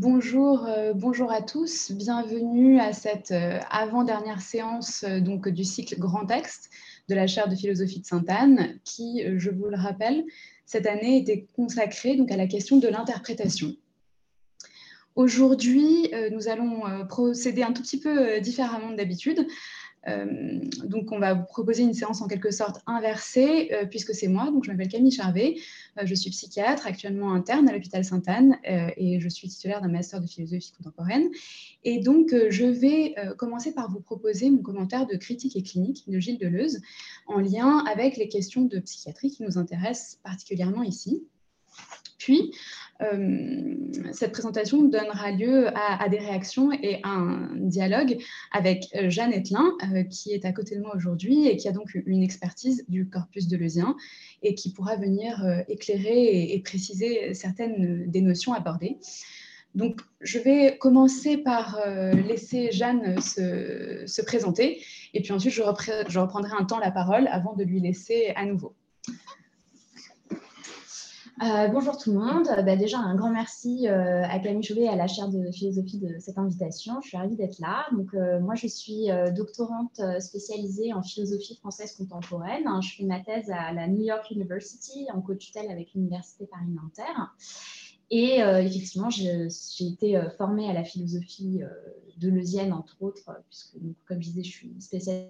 Bonjour, euh, bonjour à tous. Bienvenue à cette euh, avant-dernière séance euh, donc, du cycle Grand Texte de la chaire de philosophie de Sainte-Anne, qui, je vous le rappelle, cette année était consacrée donc, à la question de l'interprétation. Aujourd'hui, nous allons procéder un tout petit peu différemment d'habitude. Euh, donc, on va vous proposer une séance en quelque sorte inversée, euh, puisque c'est moi. Donc, je m'appelle Camille Charvet. Euh, je suis psychiatre, actuellement interne à l'hôpital Sainte-Anne, et je suis titulaire d'un master de philosophie contemporaine. Et donc, je vais commencer par vous proposer mon commentaire de critique et clinique de Gilles Deleuze, en lien avec les questions de psychiatrie qui nous intéressent particulièrement ici. Puis, euh, cette présentation donnera lieu à, des réactions et à un dialogue avec euh, Jeanne Etlin, euh, qui est à côté de moi aujourd'hui et qui a donc une expertise du corpus de Leusien et qui pourra venir éclairer et, préciser certaines des notions abordées. Donc, je vais commencer par laisser Jeanne se, se, présenter et puis ensuite je reprendrai un temps la parole avant de lui laisser à nouveau. Euh, bonjour tout le monde. Bah, déjà, un grand merci euh, à Camille Chauvet et à la chaire de philosophie de cette invitation. Je suis ravie d'être là. Donc, euh, moi, je suis doctorante spécialisée en philosophie française contemporaine. Je fais ma thèse à la New York University en co-tutelle avec l'Université Paris-Nanterre. Et effectivement, j'ai été formée à la philosophie de Leusienne, entre autres, puisque, comme je disais, je suis spécialiste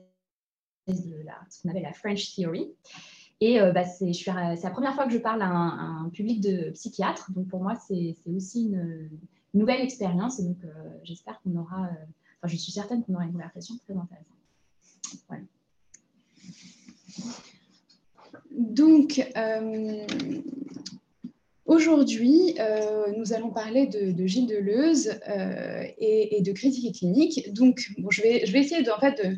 de la, ce qu'on appelle la French Theory. Et euh, bah, c'est la première fois que je parle à un, public de psychiatres. Donc pour moi, c'est aussi une, nouvelle expérience. Et donc euh, j'espère qu'on aura, euh, enfin je suis certaine qu'on aura une conversation très intéressante. Donc, Aujourd'hui, euh, nous allons parler de, Gilles Deleuze euh, et, de critique et clinique. Donc, bon, je, vais, je vais essayer de, en fait, de,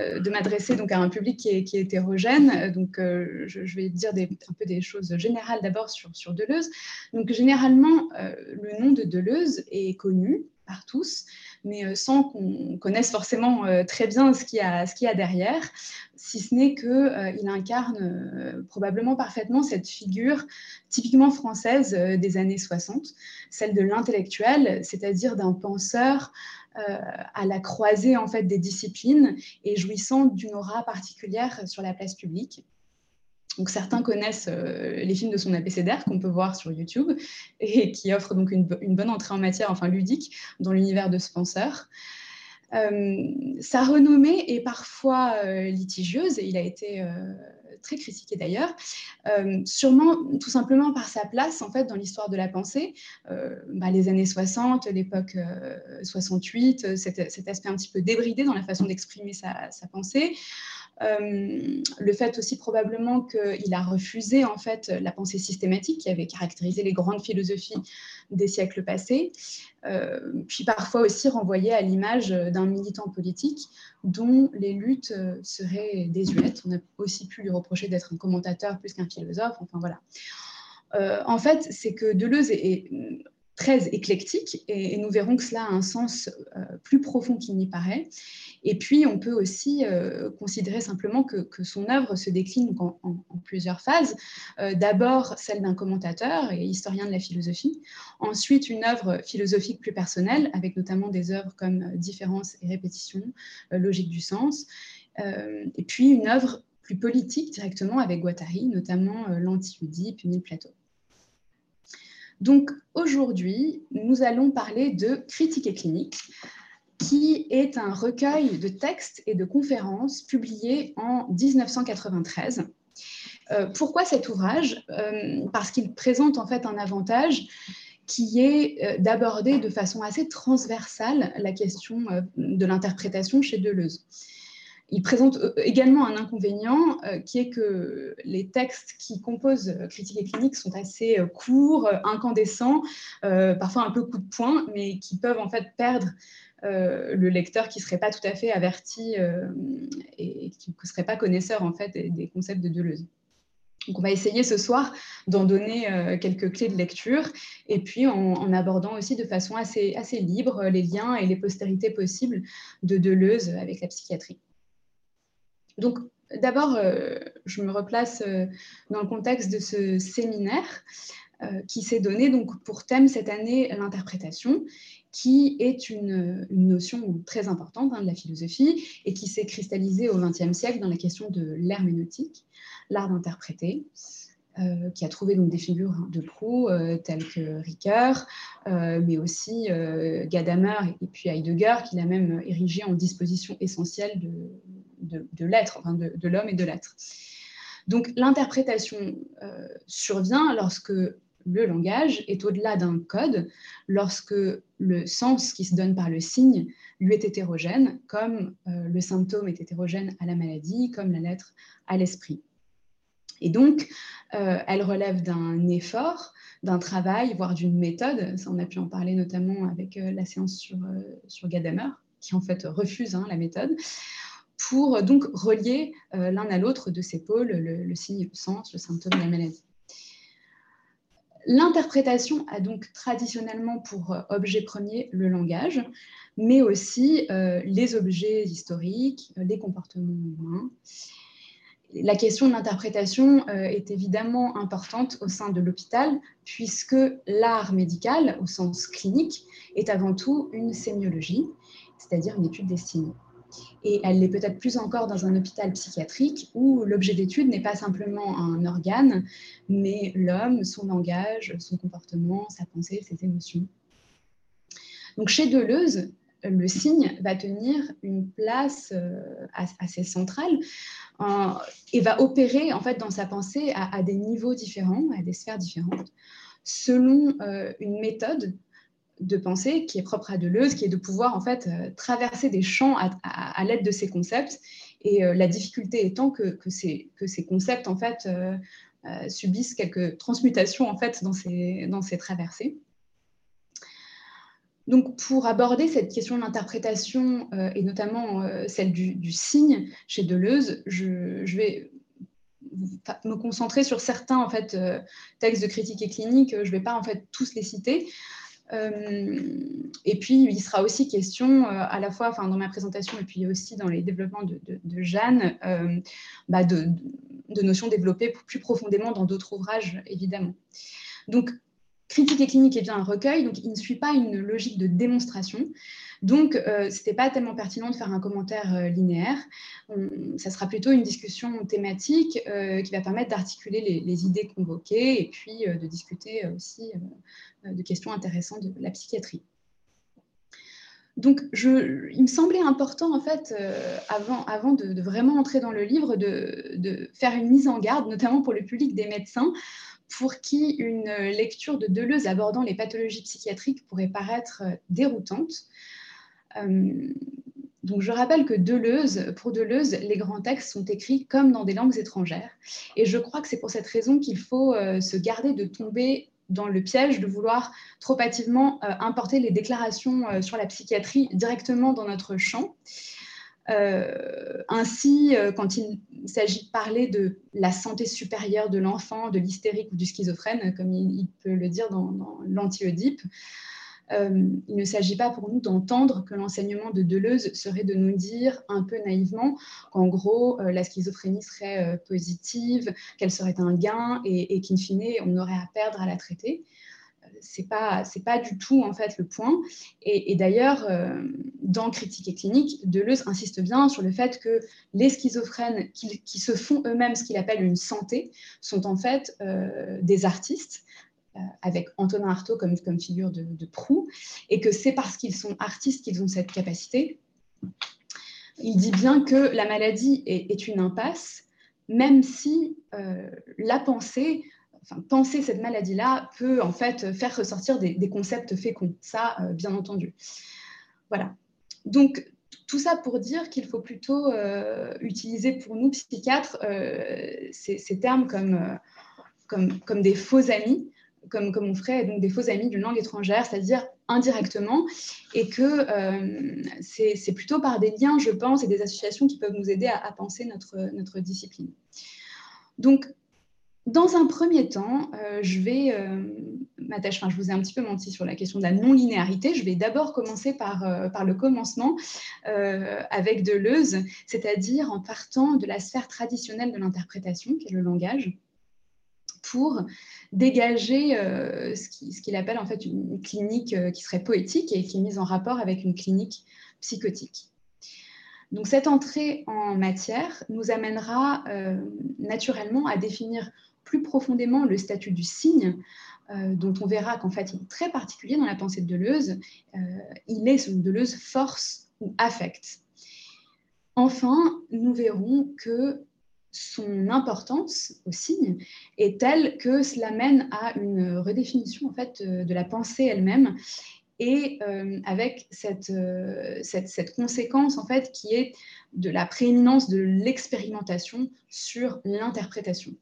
euh, m'adresser donc à un public qui est, hétérogène. Donc, je, vais dire un peu des choses générales d'abord sur, sur Deleuze. Donc, généralement, le nom de Deleuze est connu par tous, mais sans qu'on connaisse forcément très bien ce qu'il y a, derrière si ce n'est qu'il euh, incarne euh, probablement parfaitement cette figure typiquement française euh, des années 60, celle de l'intellectuel, c'est-à-dire d'un penseur à la croisée en fait des disciplines et jouissant d'une aura particulière sur la place publique. Donc certains connaissent les films de son abécédaire qu'on peut voir sur YouTube et qui offrent donc une, bonne entrée en matière, enfin ludique, dans l'univers de ce penseur. Euh, sa renommée est parfois euh, litigieuse et il a été euh, très critiqué d'ailleurs, sûrement tout simplement par sa place en fait dans l'histoire de la pensée. Bah, les années 60, l'époque 68, cet, aspect un petit peu débridé dans la façon d'exprimer sa, pensée. Euh, le fait aussi probablement qu'il a refusé en fait la pensée systématique qui avait caractérisé les grandes philosophies des siècles passés, euh, puis parfois aussi renvoyé à l'image d'un militant politique dont les luttes seraient désuètes. On a aussi pu lui reprocher d'être un commentateur plus qu'un philosophe. Enfin voilà. Euh, en fait, c'est que Deleuze est, très éclectique et, nous verrons que cela a un sens euh, plus profond qu'il n'y paraît. Et puis, on peut aussi euh, considérer simplement que, son œuvre se décline en, plusieurs phases. Euh, d'abord, celle d'un commentateur et historien de la philosophie. Ensuite, une œuvre philosophique plus personnelle, avec notamment des œuvres comme Différence et répétition, Logique du sens. et puis, une œuvre plus politique directement avec Guattari, notamment l'Anti-Oedipe, puis Plateau. Donc aujourd'hui, nous allons parler de Critique et clinique, qui est un recueil de textes et de conférences publiés en 1993. Euh, pourquoi cet ouvrage? Euh, Parce qu'il présente en fait un avantage qui est euh, d'aborder de façon assez transversale la question de l'interprétation chez Deleuze il présente également un inconvénient qui est que les textes qui composent Critique et clinique sont assez courts, incandescents, parfois un peu coup de poing, mais qui peuvent en fait perdre le lecteur qui ne serait pas tout à fait averti et qui ne serait pas connaisseur en fait des, concepts de Deleuze. Donc on va essayer ce soir d'en donner quelques clés de lecture et puis en, abordant aussi de façon assez, assez libre les liens et les postérités possibles de Deleuze avec la psychiatrie. Donc, d'abord, euh, je me replace euh, dans le contexte de ce séminaire. qui s'est donné donc pour thème cette année l'interprétation, qui est une, notion très importante hein, de la philosophie et qui s'est cristallisée au XXe siècle dans la question de l'herméneutique, l'art d'interpréter. Euh, qui a trouvé donc des figures de proue euh, telles que Ricoeur, euh, mais aussi Gadamer et, puis Heidegger, qui l'a même érigé en disposition essentielle de, l'être, enfin de l'homme et de l'être. Donc l'interprétation survient lorsque le langage est au-delà d'un code, lorsque le sens qui se donne par le signe lui est hétérogène, comme le symptôme est hétérogène à la maladie, comme la lettre à l'esprit. Et donc, euh, elle relève d'un effort, d'un travail, voire d'une méthode. Ça, on a pu en parler notamment avec euh, la séance sur, euh, Gadamer, qui en fait refuse hein, la méthode, pour donc relier l'un à l'autre de ces pôles, le, signe le sens, le symptôme et la maladie. L'interprétation a donc traditionnellement pour objet premier le langage, mais aussi les objets historiques, les comportements humains, la question de l'interprétation euh, est évidemment importante au sein de l'hôpital, puisque l'art médical, au sens clinique, est avant tout une sémiologie, c'est-à-dire une étude destinée. Et elle l'est peut-être plus encore dans un hôpital psychiatrique où l'objet d'étude n'est pas simplement un organe, mais l'homme, son langage, son comportement, sa pensée, ses émotions. Donc chez Deleuze, le signe va tenir une place euh, assez centrale et va opérer en fait dans sa pensée à, des niveaux différents, à des sphères différentes, selon euh, une méthode de pensée qui est propre à Deleuze, qui est de pouvoir en fait euh, traverser des champs à, l'aide de ces concepts. Et la difficulté étant que, ces, concepts en fait subissent quelques transmutations en fait dans ces, traversées. Donc, pour aborder cette question de l'interprétation, euh, et notamment euh, celle du, signe chez Deleuze, je, vais me concentrer sur certains en fait, euh, textes de critique et clinique. Je ne vais pas en fait tous les citer. Et puis, il sera aussi question, à la fois dans ma présentation et puis aussi dans les développements de, Jeanne, bah, de, de, notions développées plus profondément dans d'autres ouvrages, évidemment. Donc, Critique et clinique est bien un recueil, donc il ne suit pas une logique de démonstration. Donc, euh, ce n'était pas tellement pertinent de faire un commentaire euh, linéaire. ça sera plutôt une discussion thématique euh, qui va permettre d'articuler les, idées convoquées et puis de discuter aussi de questions intéressantes de la psychiatrie. Donc, je, il me semblait important, en fait, avant, de, vraiment entrer dans le livre, de, faire une mise en garde, notamment pour le public des médecins, pour qui une lecture de Deleuze abordant les pathologies psychiatriques pourrait paraître déroutante. Euh, donc je rappelle que pour Deleuze, les grands textes sont écrits comme dans des langues étrangères. Et je crois que c'est pour cette raison qu'il faut euh, se garder de tomber dans le piège de vouloir trop hâtivement importer les déclarations sur la psychiatrie directement dans notre champ. Euh, ainsi, euh, quand il s'agit de parler de la santé supérieure de l'enfant, de l'hystérique ou du schizophrène, comme il, peut le dire dans, dans l'anti-Oedipe, euh, il ne s'agit pas pour nous d'entendre que l'enseignement de Deleuze serait de nous dire un peu naïvement qu'en gros, la schizophrénie serait positive, qu'elle serait un gain et, et qu'in fine, on n'aurait à perdre à la traiter c'est pas c'est pas du tout en fait le point. Et, d'ailleurs, euh, dans Critique et clinique, Deleuze insiste bien sur le fait que les schizophrènes qui, se font eux-mêmes ce qu'il appelle une santé sont en fait euh, des artistes. Euh, avec Antonin Artaud comme, figure de, proue, et que c'est parce qu'ils sont artistes qu'ils ont cette capacité. Il dit bien que la maladie est, une impasse, même si la pensée penser cette maladie-là peut en fait faire ressortir des, concepts féconds. Ça, euh, bien entendu. Voilà. Donc, tout ça pour dire qu'il faut plutôt euh, utiliser pour nous, psychiatres, euh, ces, termes comme, des faux amis, comme, on ferait donc des faux amis d'une langue étrangère, c'est-à-dire indirectement, et que c'est plutôt par des liens, je pense, et des associations qui peuvent nous aider à, penser notre, discipline. Donc, dans un premier temps, euh, je vais euh, m'attacher, enfin, je vous ai un petit peu menti sur la question de la non-linéarité. Je vais d'abord commencer par, euh, par le commencement avec Deleuze, c'est-à-dire en partant de la sphère traditionnelle de l'interprétation, qui est le langage, pour dégager ce qu'il appelle en fait une clinique qui serait poétique et qui est mise en rapport avec une clinique psychotique. Donc cette entrée en matière nous amènera naturellement à définir plus profondément le statut du signe, euh, dont on verra qu'en fait, il est très particulier dans la pensée de Deleuze. Euh, il est, selon Deleuze, force ou affect. Enfin, nous verrons que son importance au signe est telle que cela mène à une redéfinition en fait de la pensée elle-même et euh, avec cette, cette, conséquence en fait qui est de la prééminence de l'expérimentation sur l'interprétation.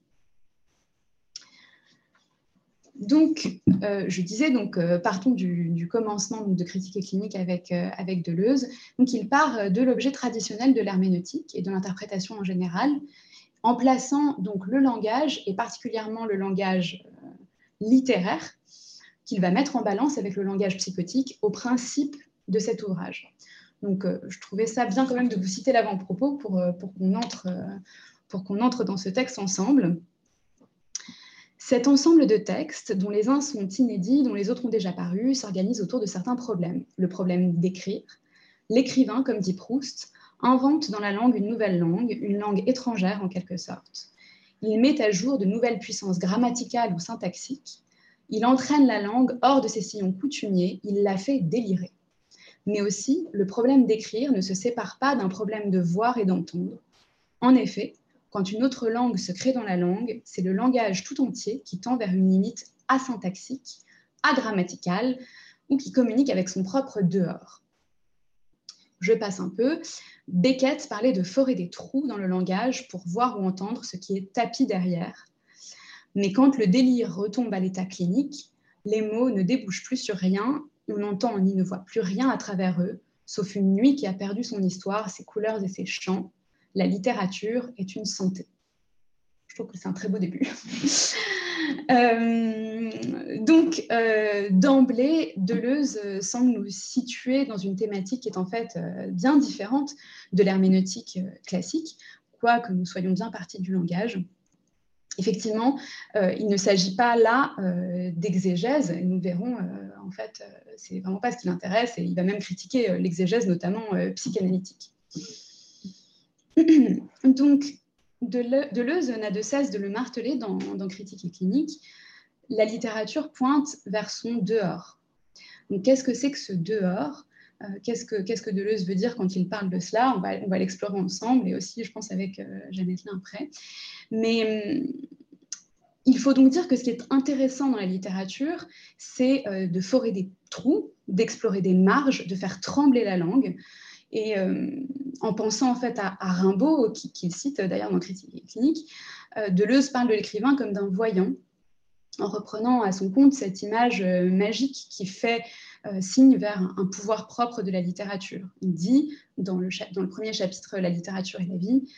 Donc, euh, je disais, donc, euh, partons du, commencement de critique clinique avec, euh, avec Deleuze. Donc, il part de l'objet traditionnel de l'herméneutique et de l'interprétation en général, en plaçant donc le langage, et particulièrement le langage littéraire, qu'il va mettre en balance avec le langage psychotique au principe de cet ouvrage. Donc, je trouvais ça bien quand même de vous citer l'avant-propos pour, pour qu'on entre, entre dans ce texte ensemble. Cet ensemble de textes, dont les uns sont inédits, dont les autres ont déjà paru, s'organise autour de certains problèmes. Le problème d'écrire. L'écrivain, comme dit Proust, invente dans la langue une nouvelle langue, une langue étrangère en quelque sorte. Il met à jour de nouvelles puissances grammaticales ou syntaxiques. Il entraîne la langue hors de ses sillons coutumiers, il la fait délirer. Mais aussi, le problème d'écrire ne se sépare pas d'un problème de voir et d'entendre. En effet, quand une autre langue se crée dans la langue, c'est le langage tout entier qui tend vers une limite asyntaxique, agrammaticale, ou qui communique avec son propre dehors. Je passe un peu. Beckett parlait de forer des trous dans le langage pour voir ou entendre ce qui est tapis derrière. Mais quand le délire retombe à l'état clinique, les mots ne débouchent plus sur rien, on n'entend ni ne voit plus rien à travers eux, sauf une nuit qui a perdu son histoire, ses couleurs et ses chants, la littérature est une santé. Je trouve que c'est un très beau début. Euh, donc, euh, d'emblée, Deleuze semble nous situer dans une thématique qui est en fait euh, bien différente de l'herméneutique classique, quoique nous soyons bien partis du langage. Effectivement, il ne s'agit pas là d'exégèse, et nous verrons, en fait, c'est vraiment pas ce qui l'intéresse, et il va même critiquer l'exégèse, notamment psychanalytique. Donc, Deleuze n'a de cesse de le marteler dans, Critique et clinique. La littérature pointe vers son dehors. Donc, qu'est-ce que c'est que ce dehors? Euh, qu'est-ce, que, Deleuze veut dire quand il parle de cela? On va, l'explorer ensemble et aussi, je pense, avec euh, Jeannette Lin après. Mais hum, il faut donc dire que ce qui est intéressant dans la littérature, c'est euh, de forer des trous, d'explorer des marges, de faire trembler la langue. Et euh, en pensant en fait à, Rimbaud, qu'il cite d'ailleurs dans Critique clinique, euh, Deleuze parle de l'écrivain comme d'un voyant, en reprenant à son compte cette image euh, magique qui fait signe vers un, pouvoir propre de la littérature. Il dit, dans le, dans le premier chapitre, La littérature et la vie,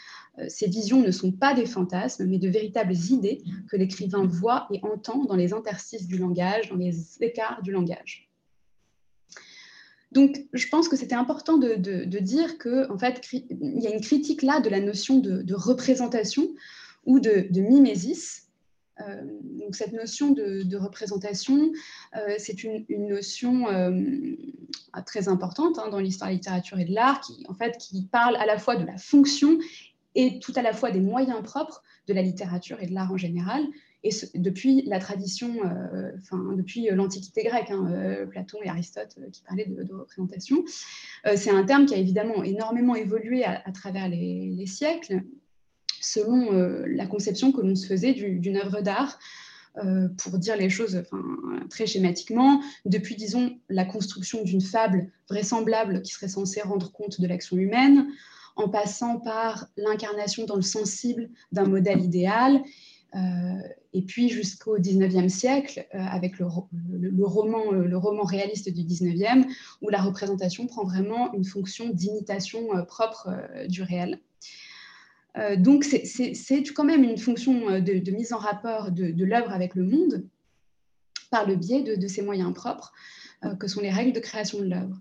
ces visions ne sont pas des fantasmes, mais de véritables idées que l'écrivain voit et entend dans les interstices du langage, dans les écarts du langage. Donc, je pense que c'était important de, dire qu'en en fait, il y a une critique là de la notion de, représentation ou de, mimésis. Euh, donc, cette notion de, représentation, euh, c'est une, notion euh, très importante hein, dans l'histoire de la littérature et de l'art, qui, en qui parle à la fois de la fonction et tout à la fois des moyens propres de la littérature et de l'art en général, et depuis la tradition, euh, enfin, depuis l'Antiquité grecque, hein, euh, Platon et Aristote euh, qui parlaient de, représentation, c'est un terme qui a évidemment énormément évolué à, travers les, siècles, selon la conception que l'on se faisait d'une œuvre d'art. pour dire les choses très schématiquement, depuis, disons, la construction d'une fable vraisemblable qui serait censée rendre compte de l'action humaine, en passant par l'incarnation dans le sensible d'un modèle idéal, euh, et puis jusqu'au 19e siècle, euh, avec le, roman, euh, le roman réaliste du 19e, où la représentation prend vraiment une fonction d'imitation propre du réel. donc c'est quand même une fonction de, mise en rapport de, l'œuvre avec le monde par le biais de, de ses moyens propres, que sont les règles de création de l'œuvre.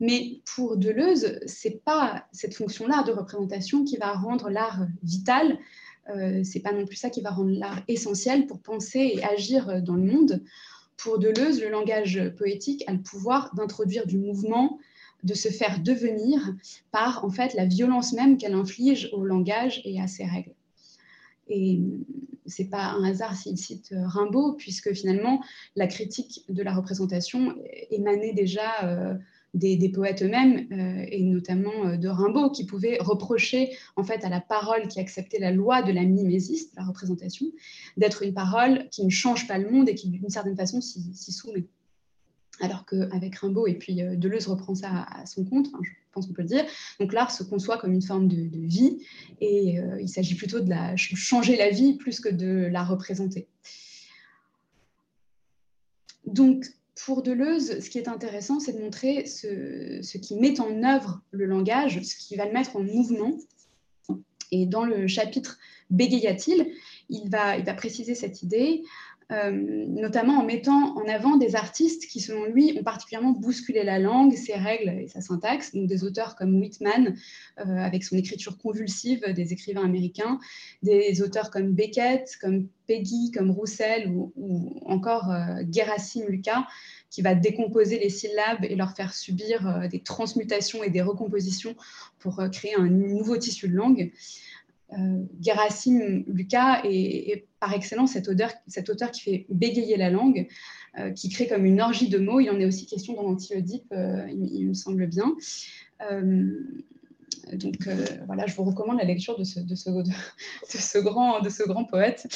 Mais pour Deleuze, c'est pas cette fonction-là de représentation qui va rendre l'art vital, euh, c'est pas non plus ça qui va rendre l'art essentiel pour penser et agir dans le monde. Pour Deleuze, le langage poétique a le pouvoir d'introduire du mouvement, de se faire devenir par en fait la violence même qu'elle inflige au langage et à ses règles. Et c'est pas un hasard s'il cite Rimbaud, puisque finalement la critique de la représentation émanait déjà des, poètes eux-mêmes, euh, et notamment euh, de Rimbaud, qui pouvait reprocher en fait à la parole qui acceptait la loi de la mimésis, la représentation, d'être une parole qui ne change pas le monde et qui d'une certaine façon s'y soumet. Alors qu'avec Rimbaud, et puis euh, Deleuze reprend ça à, son compte, je pense qu'on peut le dire, donc l'art se conçoit comme une forme de, vie, et il s'agit plutôt de changer la vie plus que de la représenter. Donc, pour Deleuze, ce qui est intéressant, c'est de montrer ce, qui met en œuvre le langage, ce qui va le mettre en mouvement. Et dans le chapitre Bégaya-t-il, il va, préciser cette idée notamment en mettant en avant des artistes qui, selon lui, ont particulièrement bousculé la langue, ses règles et sa syntaxe, donc des auteurs comme Whitman, euh, avec son écriture convulsive, des écrivains américains, des auteurs comme Beckett, comme Peggy, comme Roussel, ou, encore euh, Gerasim Lucas, qui va décomposer les syllabes et leur faire subir des transmutations et des recompositions pour créer un nouveau tissu de langue. Euh, Gerasim Lucas est, par excellence cet auteur, cet auteur qui fait bégayer la langue, euh, qui crée comme une orgie de mots. Il en est aussi question dans l'Anti-Oedipe, euh, il, me semble bien. Euh, donc voilà, je vous recommande la lecture de ce, grand, poète.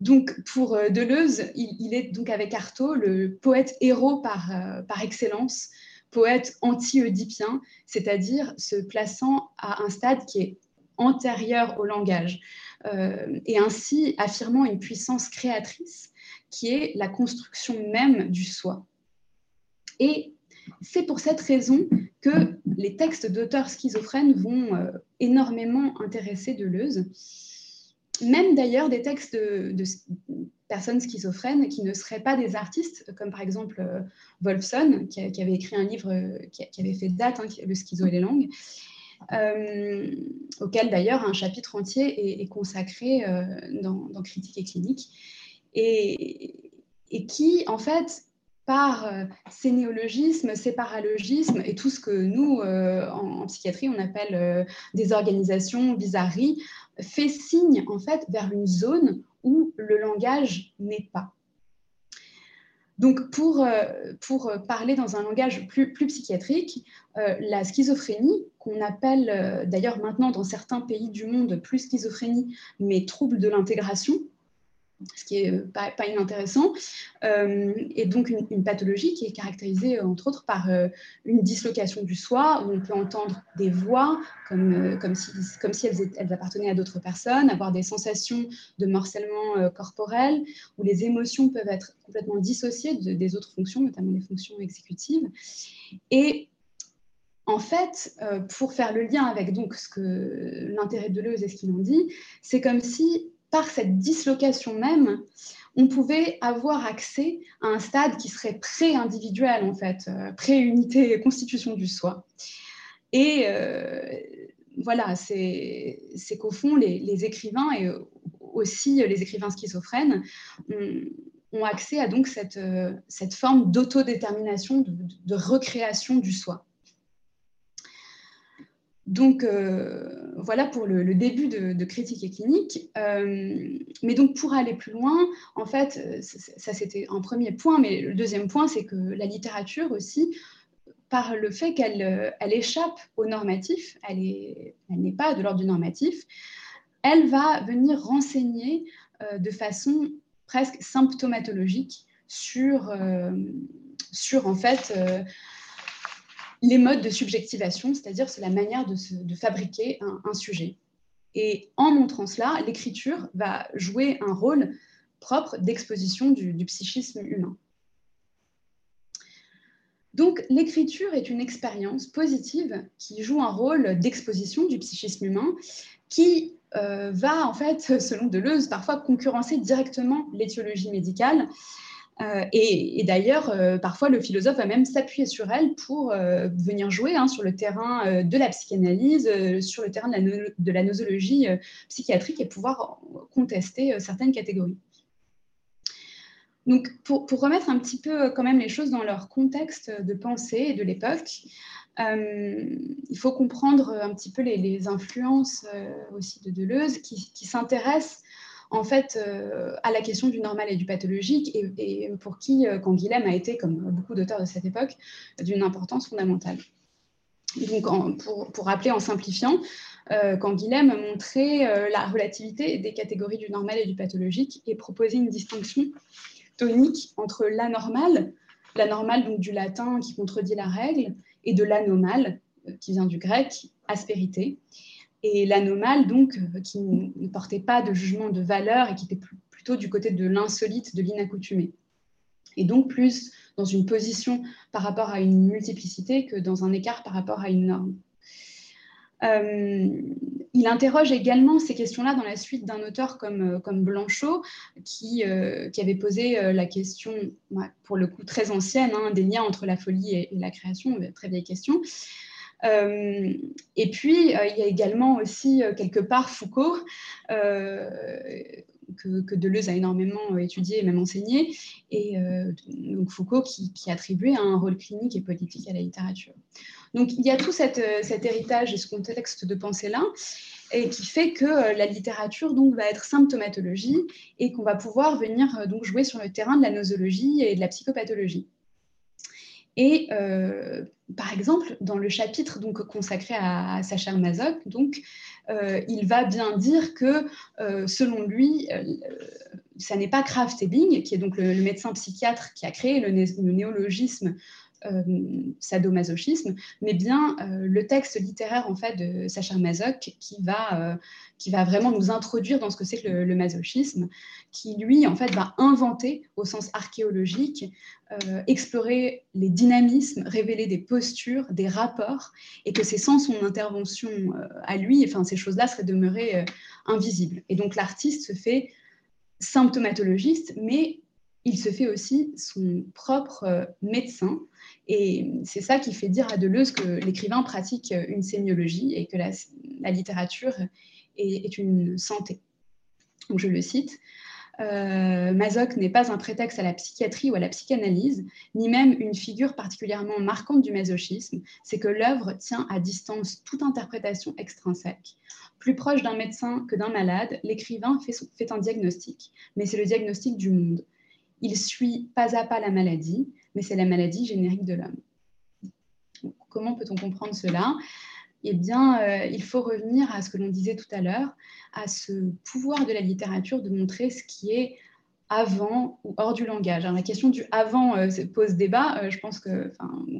donc pour Deleuze, il, est donc avec Artaud le poète héros par, par excellence poète anti-oedipien, c'est-à-dire se plaçant à un stade qui est antérieur au langage, euh, et ainsi affirmant une puissance créatrice qui est la construction même du soi. Et c'est pour cette raison que les textes d'auteurs schizophrènes vont euh, énormément intéresser Deleuze. Même d'ailleurs des textes de, personnes schizophrènes qui ne seraient pas des artistes, comme par exemple euh, Wolfson, qui, avait écrit un livre qui, avait fait date, hein, Le schizo et les langues, auquel d'ailleurs un chapitre entier est, consacré dans, Critique et clinique, et, qui, en fait, par ces néologismes, ces paralogismes et tout ce que nous, en, psychiatrie, on appelle des organisations, bizarreries, fait signe en fait vers une zone où le langage n'est pas. Donc, pour, euh, pour, parler dans un langage plus, psychiatrique, euh, la schizophrénie, qu'on appelle euh, d'ailleurs maintenant dans certains pays du monde plus schizophrénie, mais trouble de l'intégration, ce qui est euh, pas, inintéressant, euh, et donc une, pathologie qui est caractérisée entre autres par euh, une dislocation du soi, où on peut entendre des voix comme, comme si, comme si elles, elles appartenaient à d'autres personnes, avoir des sensations de morcellement corporel, où les émotions peuvent être complètement dissociées des autres fonctions, notamment les fonctions exécutives. Et en fait, pour faire le lien avec donc ce que l'intérêt de Deleuze et ce qu'il en dit, c'est comme si par cette dislocation même, on pouvait avoir accès à un stade qui serait pré-individuel, en fait, euh, pré-unité, constitution du soi. Et euh, voilà, c'est qu'au fond, les, écrivains, et aussi les écrivains schizophrènes, ont, accès à donc cette, euh, cette forme d'autodétermination, de recréation du soi. Donc euh, voilà pour le, début de, critique et clinique. Euh, mais donc pour aller plus loin, en fait, euh, ça, c'était un premier point, mais le deuxième point, c'est que la littérature aussi, par le fait qu'elle elle échappe au normatif, elle n'est pas de l'ordre du normatif, elle va venir renseigner de façon presque symptomatologique sur, sur en fait les modes de subjectivation, c'est-à-dire c'est la manière de, fabriquer un, sujet. Et en montrant cela, l'écriture va jouer un rôle propre d'exposition du, psychisme humain. Donc l'écriture est une expérience positive qui joue un rôle d'exposition du psychisme humain qui euh, va en fait, selon Deleuze, parfois concurrencer directement l'étiologie médicale Euh, et, d'ailleurs, euh, parfois, le philosophe va même s'appuyer sur elle pour euh, venir jouer hein, sur le terrain de la psychanalyse, sur le terrain de la, nosologie psychiatrique et pouvoir contester certaines catégories. Donc, pour, remettre un petit peu quand même les choses dans leur contexte de pensée et de l'époque, il faut comprendre un petit peu les, influences aussi de Deleuze qui, qui s'intéressent en fait euh, à la question du normal et du pathologique et, pour qui euh, Canguilhem a été, comme beaucoup d'auteurs de cette époque, d'une importance fondamentale. Donc, pour, rappeler en simplifiant, euh, Canguilhem montrait euh, la relativité des catégories du normal et du pathologique et proposait une distinction tonique entre l'anormal, l'anormal donc du latin qui contredit la règle, et de l'anomale, qui vient du grec, aspérité, et l'anomale, donc, euh, qui ne portait pas de jugement de valeur et qui était plutôt du côté de l'insolite, de l'inaccoutumé. Et donc plus dans une position par rapport à une multiplicité que dans un écart par rapport à une norme. Euh, il interroge également ces questions-là dans la suite d'un auteur comme, euh, comme Blanchot, qui, qui avait posé la question, pour le coup très ancienne, hein, des liens entre la folie et, et la création, très vieille question, euh, et puis, euh, il y a également aussi euh, quelque part Foucault, que, Deleuze a énormément étudié et même enseigné, et donc Foucault qui, attribuait un rôle clinique et politique à la littérature. Donc il y a tout cet héritage et ce contexte de pensée-là, et qui fait que la littérature donc, va être symptomatologie et qu'on va pouvoir venir donc, jouer sur le terrain de la nosologie et de la psychopathologie. Et euh, par exemple, dans le chapitre donc, consacré à, Sacha Mazoc, euh, il va bien dire que, euh, selon lui, ça n'est pas Kraft Ebing, qui est donc le, médecin psychiatre qui a créé le, néologisme sadomasochisme, mais bien euh, le texte littéraire en fait de Sacha Masoch qui va, euh, qui va vraiment nous introduire dans ce que c'est que le, masochisme, qui lui en fait va inventer au sens archéologique, explorer les dynamismes, révéler des postures, des rapports, et que c'est sans son intervention à lui, enfin ces choses-là seraient demeurées invisibles. Et donc l'artiste se fait symptomatologiste, mais il se fait aussi son propre médecin et c'est ça qui fait dire à Deleuze que l'écrivain pratique une sémiologie et que la, littérature est, une santé. Je le cite. Euh, Mazoc n'est pas un prétexte à la psychiatrie ou à la psychanalyse, ni même une figure particulièrement marquante du masochisme, c'est que l'œuvre tient à distance toute interprétation extrinsèque. Plus proche d'un médecin que d'un malade, l'écrivain fait un diagnostic, mais c'est le diagnostic du monde. Il suit pas à pas la maladie, mais c'est la maladie générique de l'homme. Comment peut-on comprendre cela? Eh bien, euh, il faut revenir à ce que l'on disait tout à l'heure, à ce pouvoir de la littérature de montrer ce qui est avant ou hors du langage. la question du avant euh, pose débat. Euh, je pense que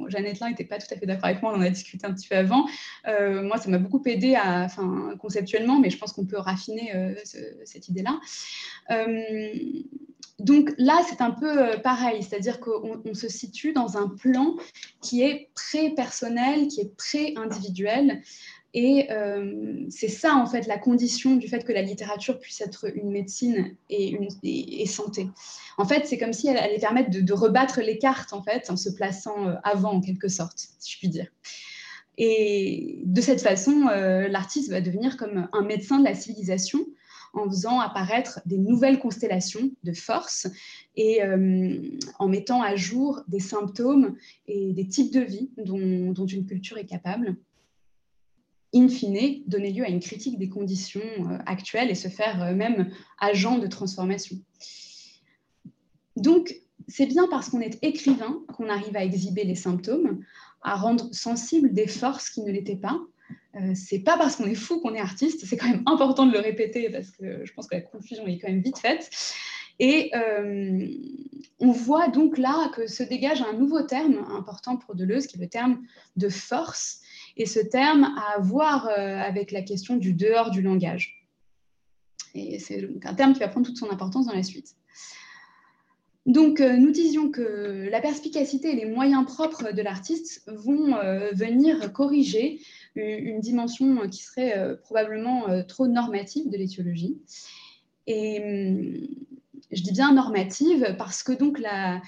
Jeannette Lin n'était pas tout à fait d'accord avec moi, on en a discuté un petit peu avant. moi, ça m'a beaucoup aidé conceptuellement, mais je pense qu'on peut raffiner cette idée-là. Donc là, c'est un peu euh, pareil, c'est-à-dire qu'on se situe dans un plan qui est pré-personnel, qui est pré-individuel. Et euh, c'est ça, en fait, la condition du fait que la littérature puisse être une médecine et, une, santé. En fait, c'est comme si elle allait permettre de, rebattre les cartes, en fait, en se plaçant euh, avant, en quelque sorte, si je puis dire. Et de cette façon, l'artiste va devenir comme un médecin de la civilisation, en faisant apparaître des nouvelles constellations de forces et euh, en mettant à jour des symptômes et des types de vie dont, une culture est capable. In fine, donner lieu à une critique des conditions euh, actuelles et se faire euh, même agent de transformation. Donc, c'est bien parce qu'on est écrivain qu'on arrive à exhiber les symptômes, à rendre sensibles des forces qui ne l'étaient pas, euh, c'est pas parce qu'on est fou qu'on est artiste, c'est quand même important de le répéter parce que je pense que la confusion est quand même vite faite. Et euh, on voit donc là que se dégage un nouveau terme important pour Deleuze, qui est le terme de force, et ce terme a à voir euh, avec la question du dehors du langage. Et c'est un terme qui va prendre toute son importance dans la suite. Donc, nous disions que la perspicacité et les moyens propres de l'artiste vont venir corriger une dimension qui serait euh, probablement euh, trop normative de l'étiologie. Et, Je dis bien normative parce que donc la,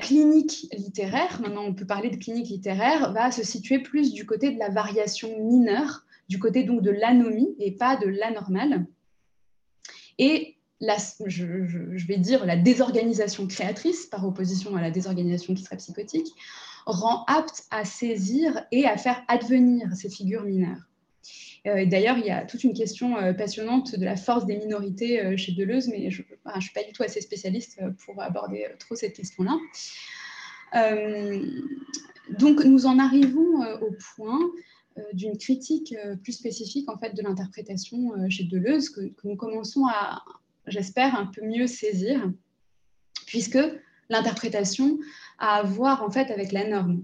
clinique littéraire, maintenant on peut parler de clinique littéraire, va se situer plus du côté de la variation mineure, du côté donc de l'anomie et pas de l'anormal. Et je, vais dire la désorganisation créatrice, par opposition à la désorganisation qui serait psychotique, rend apte à saisir et à faire advenir ces figures mineures. Euh, d'ailleurs, il y a toute une question euh, passionnante de la force des minorités euh, chez Deleuze, mais je ne suis pas du tout assez spécialiste pour aborder trop cette question-là. donc, nous en arrivons au point d'une critique plus spécifique en fait de l'interprétation chez Deleuze que, nous commençons à, j'espère, un peu mieux saisir, puisque l'interprétation à voir en fait avec la norme.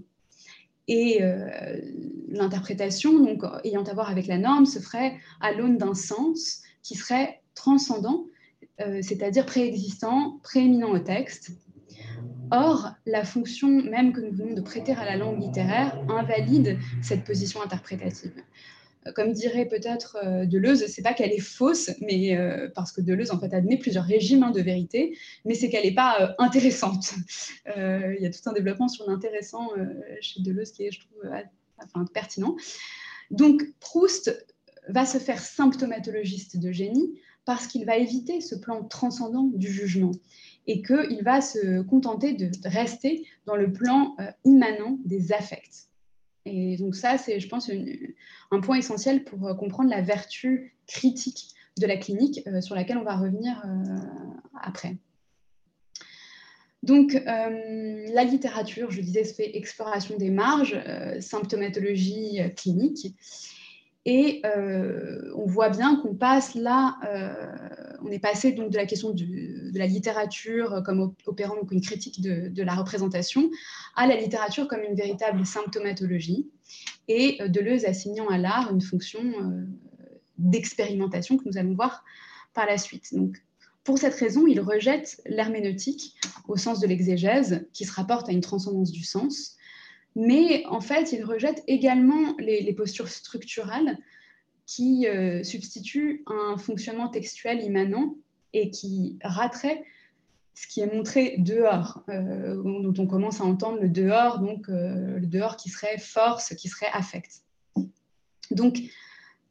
Et euh, l'interprétation, donc ayant à voir avec la norme, se ferait à l'aune d'un sens qui serait transcendant, euh, c'est-à-dire préexistant, prééminent au texte. Or, la fonction même que nous venons de prêter à la langue littéraire invalide cette position interprétative comme dirait peut-être euh, Deleuze, c'est pas qu'elle est fausse, mais euh, parce que Deleuze en fait admet plusieurs régimes hein, de vérité, mais c'est qu'elle n'est pas euh, intéressante. Il y a tout un développement sur l'intéressant chez Deleuze qui est, je trouve, enfin, pertinent. Donc Proust va se faire symptomatologiste de génie parce qu'il va éviter ce plan transcendant du jugement et qu'il va se contenter de rester dans le plan immanent des affects. Et donc ça, c'est, je pense, un point essentiel pour euh, comprendre la vertu critique de la clinique euh, sur laquelle on va revenir euh, après. Donc, la littérature, je disais, se fait exploration des marges, symptomatologie clinique. Et on voit bien qu'on passe là, on est passé donc de la question de la littérature comme opérant une critique de, la représentation à la littérature comme une véritable symptomatologie et euh, Deleuze assignant à l'art une fonction d'expérimentation que nous allons voir par la suite. Donc, pour cette raison, il rejette l'herméneutique au sens de l'exégèse qui se rapporte à une transcendance du sens mais en fait, il rejette également les, postures structurales qui euh, substituent un fonctionnement textuel immanent et qui rateraient ce qui est montré dehors, euh, dont on commence à entendre le dehors, donc euh, le dehors qui serait force, qui serait affect. Donc,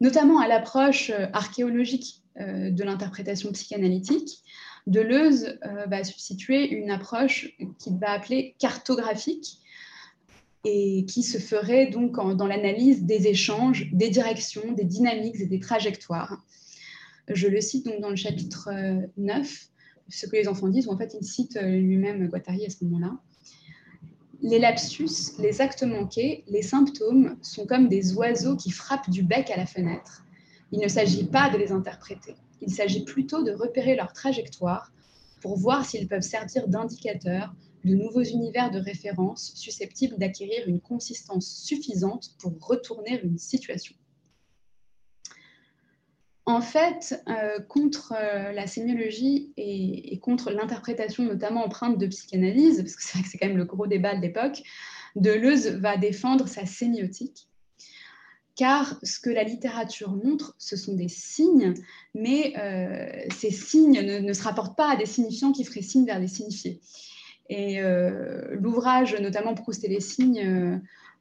notamment à l'approche archéologique de l'interprétation psychanalytique, Deleuze va substituer une approche qu'il va appeler cartographique, et qui se ferait donc dans l'analyse des échanges, des directions, des dynamiques et des trajectoires. Je le cite donc dans le chapitre 9, euh, ce que les enfants disent, où en fait il cite euh, lui-même Guattari à ce moment-là. Les lapsus, les actes manqués, les symptômes sont comme des oiseaux qui frappent du bec à la fenêtre. Il ne s'agit pas de les interpréter, il s'agit plutôt de repérer leur trajectoire pour voir s'ils peuvent servir d'indicateurs de nouveaux univers de référence susceptibles d'acquérir une consistance suffisante pour retourner une situation. En fait, euh, contre euh, la sémiologie et, contre l'interprétation notamment empreinte de psychanalyse, parce que c'est vrai que c'est quand même le gros débat de l'époque, Deleuze va défendre sa sémiotique, car ce que la littérature montre, ce sont des signes, mais euh, ces signes ne, ne, se rapportent pas à des signifiants qui feraient signe vers des signifiés. Et euh, l'ouvrage, notamment Proust et les signes, euh,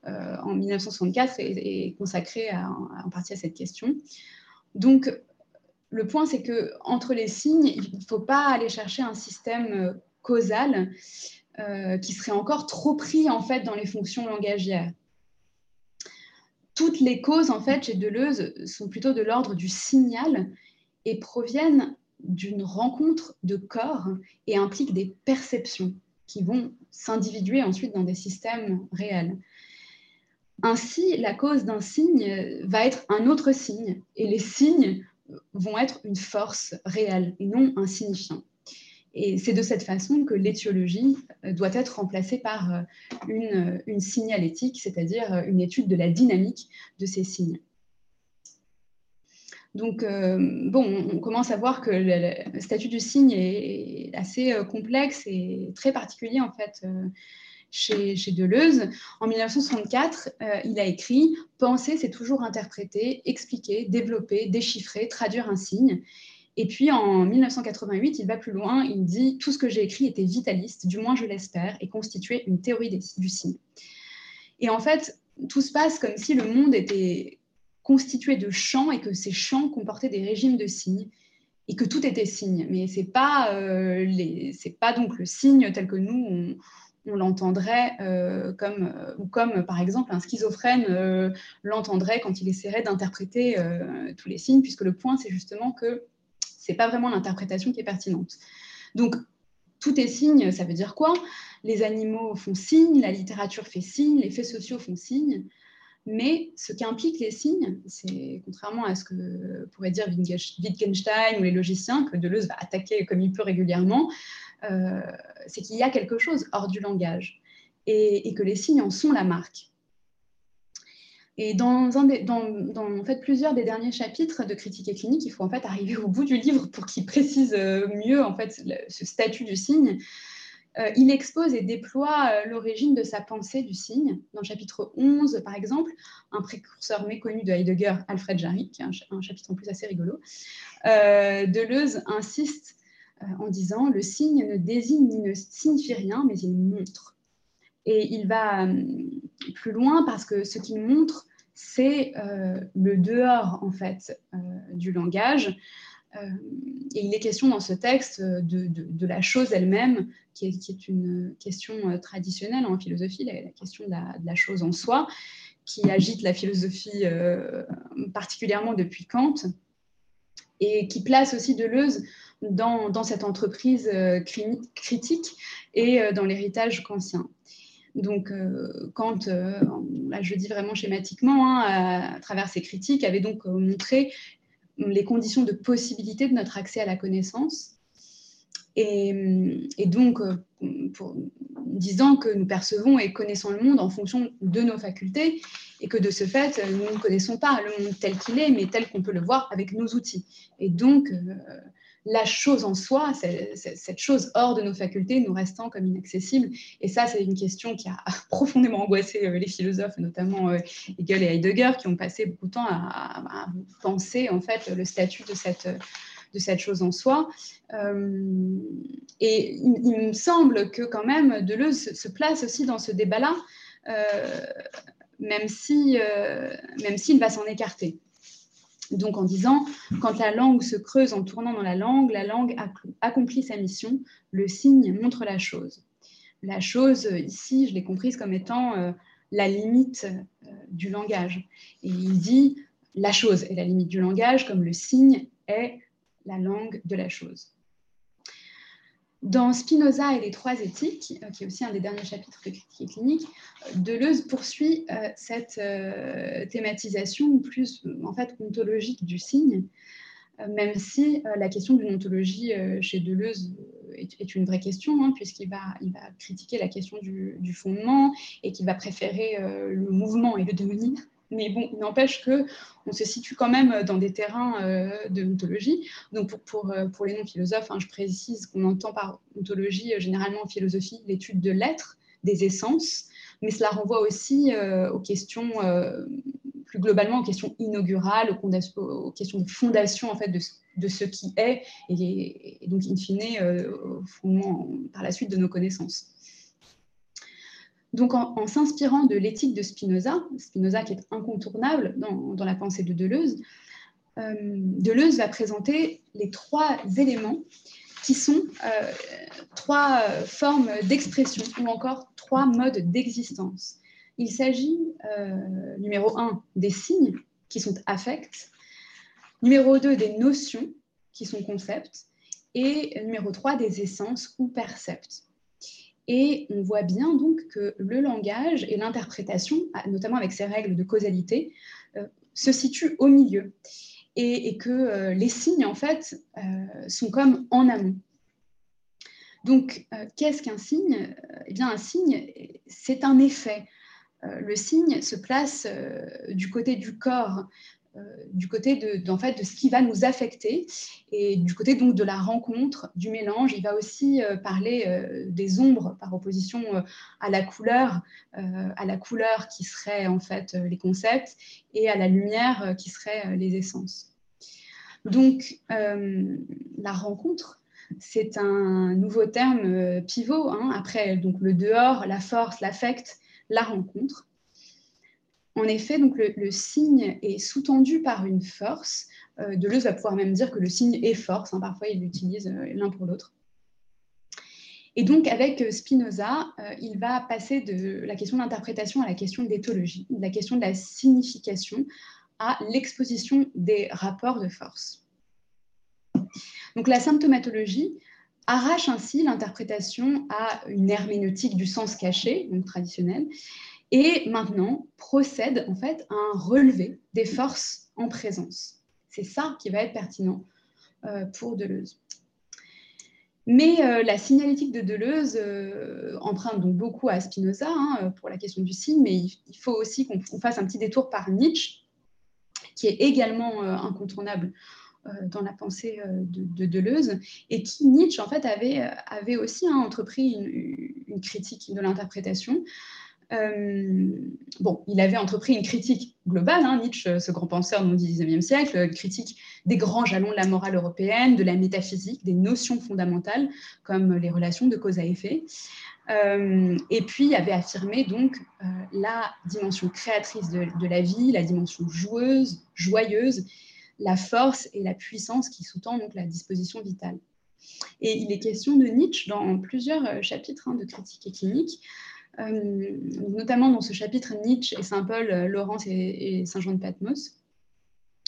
euh, en 1964, est, consacré en partie à cette question. Donc, le point, c'est que entre les signes, il ne faut pas aller chercher un système causal qui serait encore trop pris en fait dans les fonctions langagières. Toutes les causes en fait chez Deleuze sont plutôt de l'ordre du signal et proviennent d'une rencontre de corps et impliquent des perceptions qui vont s'individuer ensuite dans des systèmes réels. Ainsi, la cause d'un signe va être un autre signe, et les signes vont être une force réelle et non un signifiant. Et c'est de cette façon que l'étiologie doit être remplacée par une, une signalétique, c'est-à-dire une étude de la dynamique de ces signes. Donc, euh, bon, on commence à voir que le, statut du signe est, assez euh, complexe et très particulier, en fait, euh, chez, Deleuze. En 1964, il a écrit « Penser, c'est toujours interpréter, expliquer, développer, déchiffrer, traduire un signe. Et puis en 1988, il va plus loin, il dit Tout ce que j'ai écrit était vitaliste, du moins je l'espère, et constituait une théorie du signe. Et en fait, tout se passe comme si le monde était constitué de champs et que ces champs comportaient des régimes de signes et que tout était signe. Mais ce n'est pas, euh, pas donc le signe tel que nous, on, l'entendrait euh, comme, euh, ou comme par exemple un schizophrène l'entendrait quand il essaierait d'interpréter tous les signes, puisque le point c'est justement que c'est pas vraiment l'interprétation qui est pertinente. Donc tout est signe, ça veut dire quoi? Les animaux font signe, la littérature fait signe, les faits sociaux font signe. Mais ce qu'impliquent les signes, c'est contrairement à ce que pourrait dire Wittgenstein ou les logiciens, que Deleuze va attaquer comme il peut régulièrement, euh, c'est qu'il y a quelque chose hors du langage et, que les signes en sont la marque. Et dans, un dans, en fait, plusieurs des derniers chapitres de Critique et clinique, il faut en fait arriver au bout du livre pour qu'il précise euh, mieux en fait, ce statut du signe. Euh, il expose et déploie l'origine de sa pensée du signe. Dans le chapitre 11, par exemple, un précurseur méconnu de Heidegger, Alfred Jarry, qui est un, chapitre en plus assez rigolo, Deleuze insiste euh, en disant le signe ne désigne ni ne signifie rien, mais il montre. Et il va euh, plus loin parce que ce qu'il montre, c'est euh, le dehors en fait du langage. Et il est question dans ce texte de, la chose elle-même, qui, est, une question traditionnelle en philosophie, la, question de la, chose en soi, qui agite la philosophie particulièrement depuis Kant, et qui place aussi Deleuze dans, cette entreprise euh, critique et euh, dans l'héritage kantien. Donc, euh, quand, là je dis vraiment schématiquement, hein, à, travers ces critiques, avait donc montré les conditions de possibilité de notre accès à la connaissance. Et, donc, pour, disant que nous percevons et connaissons le monde en fonction de nos facultés, et que de ce fait, nous ne connaissons pas le monde tel qu'il est, mais tel qu'on peut le voir avec nos outils. Et donc, la chose en soi, cette chose hors de nos facultés, nous restant comme inaccessible. Et ça, c'est une question qui a profondément angoissé euh, les philosophes, notamment euh, Hegel et Heidegger, qui ont passé beaucoup de temps à, penser en fait le statut de cette de cette chose en soi. Euh, et il, me semble que quand même Deleuze se place aussi dans ce débat-là, même si même s'il va s'en écarter. Donc en disant, quand la langue se creuse en tournant dans la langue, la langue accomplit sa mission, le signe montre la chose. La chose, ici, je l'ai comprise comme étant euh, la limite euh, du langage. Et il dit, la chose est la limite du langage, comme le signe est la langue de la chose. Dans Spinoza et les trois éthiques, euh, qui est aussi un des derniers chapitres de Critique et clinique, Deleuze poursuit euh, cette euh, thématisation plus en fait ontologique du signe, même si la question d'une ontologie chez Deleuze est, une vraie question, hein, puisqu'il va, il va critiquer la question du fondement et qu'il va préférer le mouvement et le devenir mais bon, il n'empêche qu'on se situe quand même dans des terrains euh, de ontologie. Donc, euh, pour les non-philosophes, hein, je précise qu'on entend par ontologie, euh, généralement en philosophie, l'étude de l'être, des essences, mais cela renvoie aussi aux questions, plus globalement, aux questions inaugurales, aux, questions de fondation en fait, de, ce qui est, et, et donc, in fine, au fondement, par la suite de nos connaissances. Donc, en, s'inspirant de l'éthique de Spinoza, Spinoza qui est incontournable dans, la pensée de Deleuze, euh, Deleuze va présenter les trois éléments qui sont euh, trois formes d'expression ou encore trois modes d'existence. Il s'agit, euh, numéro un, des signes qui sont affects, numéro deux, des notions qui sont concepts, et numéro trois, des essences ou percepts. Et on voit bien donc que le langage et l'interprétation, notamment avec ses règles de causalité, euh, se situent au milieu. Et, que euh, les signes, en fait, euh, sont comme en amont. Donc, qu'est-ce qu'un signe? Eh bien, un signe, c'est un effet. le signe se place du côté du corps, du côté de, en fait, de ce qui va nous affecter et du côté donc de la rencontre, du mélange. Il va aussi euh, parler euh, des ombres par opposition à la couleur, à la couleur qui serait en fait les concepts et à la lumière qui serait les essences. Donc, la rencontre, c'est un nouveau terme pivot, hein, après donc, le dehors, la force, l'affect, la rencontre. En effet, donc le, signe est sous-tendu par une force. Deleuze va pouvoir même dire que le signe est force. Hein, parfois, il l'utilise l'un pour l'autre. Et donc, avec euh, Spinoza, euh, il va passer de la question d'interprétation à la question d'éthologie, de la question de la signification à l'exposition des rapports de force. Donc, la symptomatologie arrache ainsi l'interprétation à une herméneutique du sens caché, donc traditionnelle, et maintenant procède en fait à un relevé des forces en présence. C'est ça qui va être pertinent euh, pour Deleuze. Mais euh, la signalétique de Deleuze euh, emprunte donc beaucoup à Spinoza hein, pour la question du signe, mais il, faut aussi qu'on fasse un petit détour par Nietzsche, qui est également incontournable dans la pensée de, Deleuze, et qui, Nietzsche, en fait, avait, aussi hein, entrepris une, critique de l'interprétation euh, bon, il avait entrepris une critique globale, hein, Nietzsche, ce grand penseur du XIXe siècle, critique des grands jalons de la morale européenne, de la métaphysique, des notions fondamentales comme les relations de cause à effet. Euh, et puis avait affirmé donc euh, la dimension créatrice de, la vie, la dimension joueuse, joyeuse, la force et la puissance qui sous-tend donc la disposition vitale. Et il est question de Nietzsche dans plusieurs chapitres hein, de critique et clinique, euh, notamment dans ce chapitre Nietzsche et Saint-Paul, euh, Laurence et, Saint-Jean de Patmos.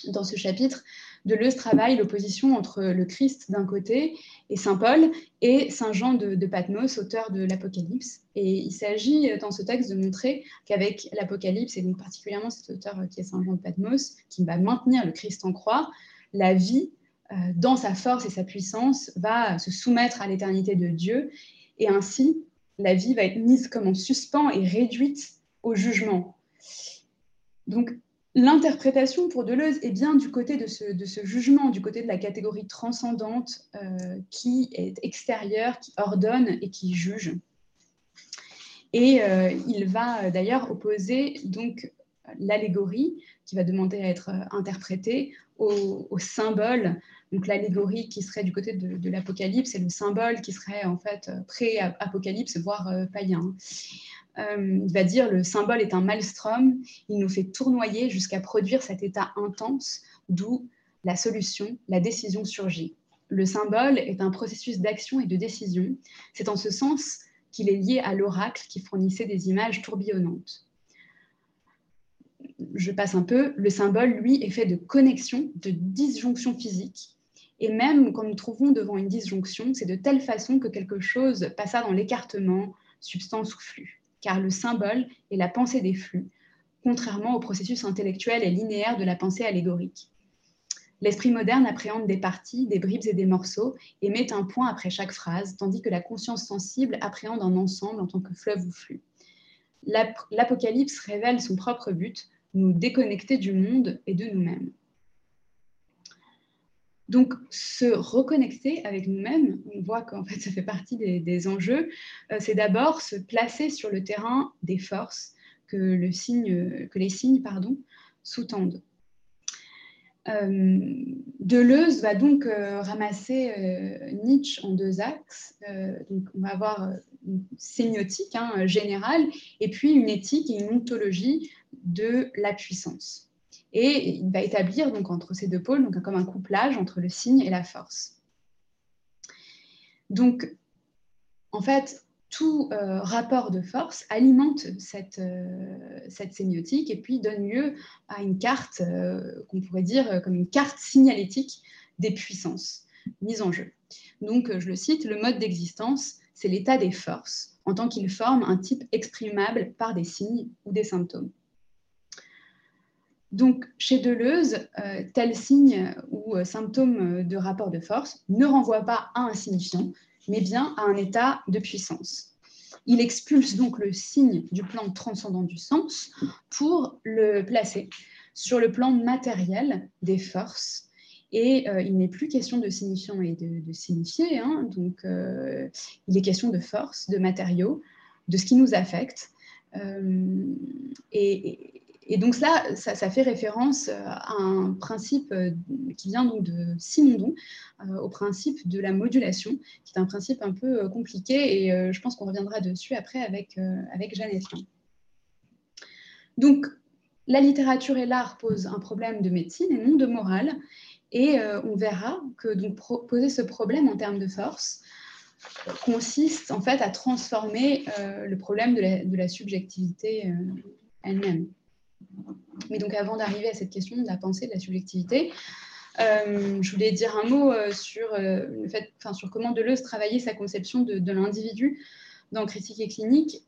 Dans ce chapitre, Deleuze travaille l'opposition entre le Christ d'un côté et Saint Paul et Saint Jean de, Patmos, auteur de l'Apocalypse. Et il s'agit dans ce texte de montrer qu'avec l'Apocalypse, et donc particulièrement cet auteur qui est Saint Jean de Patmos, qui va maintenir le Christ en croix, la vie, euh, dans sa force et sa puissance, va se soumettre à l'éternité de Dieu et ainsi la vie va être mise comme en suspens et réduite au jugement. Donc, l'interprétation pour Deleuze est bien du côté de ce, jugement, du côté de la catégorie transcendante euh, qui est extérieure, qui ordonne et qui juge. Et euh, il va euh, d'ailleurs opposer donc l'allégorie qui va demander à être interprétée au, au symbole donc l'allégorie qui serait du côté de, l'Apocalypse et le symbole qui serait en fait euh, pré-apocalypse, voire euh, païen. Euh, il va dire le symbole est un maelstrom, il nous fait tournoyer jusqu'à produire cet état intense d'où la solution, la décision surgit. Le symbole est un processus d'action et de décision. C'est en ce sens qu'il est lié à l'oracle qui fournissait des images tourbillonnantes. Je passe un peu. Le symbole, lui, est fait de connexions, de disjonctions physiques et même quand nous trouvons devant une disjonction, c'est de telle façon que quelque chose passa dans l'écartement, substance ou flux. Car le symbole est la pensée des flux, contrairement au processus intellectuel et linéaire de la pensée allégorique. L'esprit moderne appréhende des parties, des bribes et des morceaux et met un point après chaque phrase, tandis que la conscience sensible appréhende un ensemble en tant que fleuve ou flux. L'Apocalypse révèle son propre but, nous déconnecter du monde et de nous-mêmes. Donc, se reconnecter avec nous-mêmes, on voit qu'en fait, ça fait partie des, enjeux, euh, c'est d'abord se placer sur le terrain des forces que, les signes pardon, sous-tendent. Euh, Deleuze va donc euh, ramasser Nietzsche en deux axes. on va avoir une sémiotique hein, générale et puis une éthique et une ontologie de la puissance. Et il va établir donc entre ces deux pôles comme un couplage entre le signe et la force. Donc, en fait, tout euh, rapport de force alimente cette, euh, cette, sémiotique et puis donne lieu à une carte euh, qu'on pourrait dire comme une carte signalétique des puissances mises en jeu. Donc, je le cite, le mode d'existence, c'est l'état des forces, en tant qu'il forme un type exprimable par des signes ou des symptômes. Donc, chez Deleuze, euh, tel signe ou euh, symptôme de rapport de force ne renvoie pas à un signifiant, mais bien à un état de puissance. Il expulse donc le signe du plan transcendant du sens pour le placer sur le plan matériel des forces. Et euh, il n'est plus question de signifiant et de, signifier, hein. donc il est question de force, de matériaux, de ce qui nous affecte. Et donc ça, ça, fait référence à un principe qui vient donc de Simondon, au principe de la modulation, qui est un principe un peu compliqué, et je pense qu'on reviendra dessus après avec, avec Jeannette. Donc, la littérature et l'art posent un problème de médecine et non de morale, et on verra que poser ce problème en termes de force, consiste en fait à transformer euh, le problème de la, subjectivité euh, elle-même. Mais donc avant d'arriver à cette question de la pensée, de la subjectivité, euh, je voulais dire un mot sur, le fait, sur comment Deleuze travaillait sa conception de, l'individu dans Critique et clinique.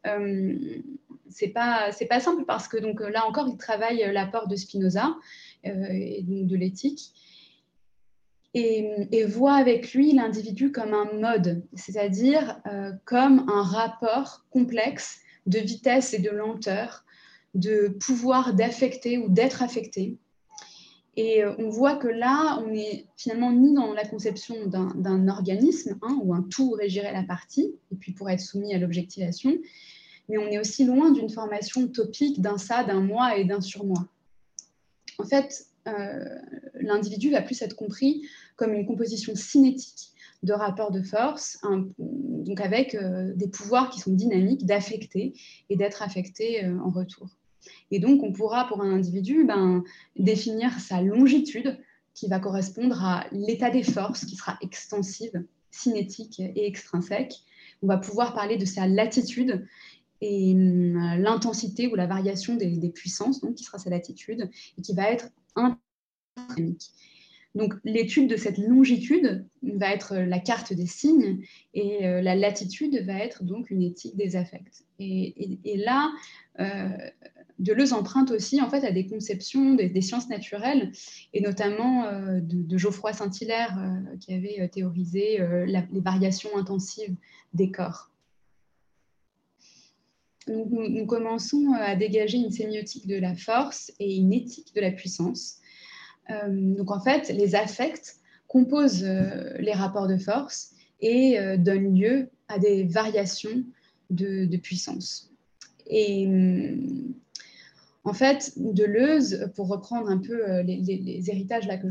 c'est pas pas simple parce que donc là encore il travaille l'apport de Spinoza et de l'éthique et, voit avec lui l'individu comme un mode, c'est-à-dire euh, comme un rapport complexe de vitesse et de lenteur, de pouvoir d'affecter ou d'être affecté. Et euh, on voit que là, on n'est finalement ni dans la conception d'un organisme, hein, où un tout régirait la partie, et puis pour être soumis à l'objectivation, mais on est aussi loin d'une formation topique d'un ça, d'un moi et d'un surmoi. En fait, euh, l'individu va plus être compris comme une composition cinétique de rapports de force, donc avec euh, des pouvoirs qui sont dynamiques d'affecter et d'être affectés euh, en retour. Et donc, on pourra, pour un individu, ben, définir sa longitude, qui va correspondre à l'état des forces, qui sera extensive, cinétique et extrinsèque. On va pouvoir parler de sa latitude et l'intensité ou la variation des, puissances, donc qui sera sa latitude, et qui va être donc l'étude de cette longitude va être la carte des signes et euh, la latitude va être donc une éthique des affects. Et, là, euh, Deleuze emprunte aussi en fait à des conceptions des, sciences naturelles et notamment euh, de, Geoffroy Saint-Hilaire euh, qui avait théorisé les variations intensives des corps. nous, commençons à dégager une sémiotique de la force et une éthique de la puissance euh, donc en fait, les affects composent euh, les rapports de force et euh, donnent lieu à des variations de, puissance. Et en fait, Deleuze, pour reprendre un peu les, héritages là que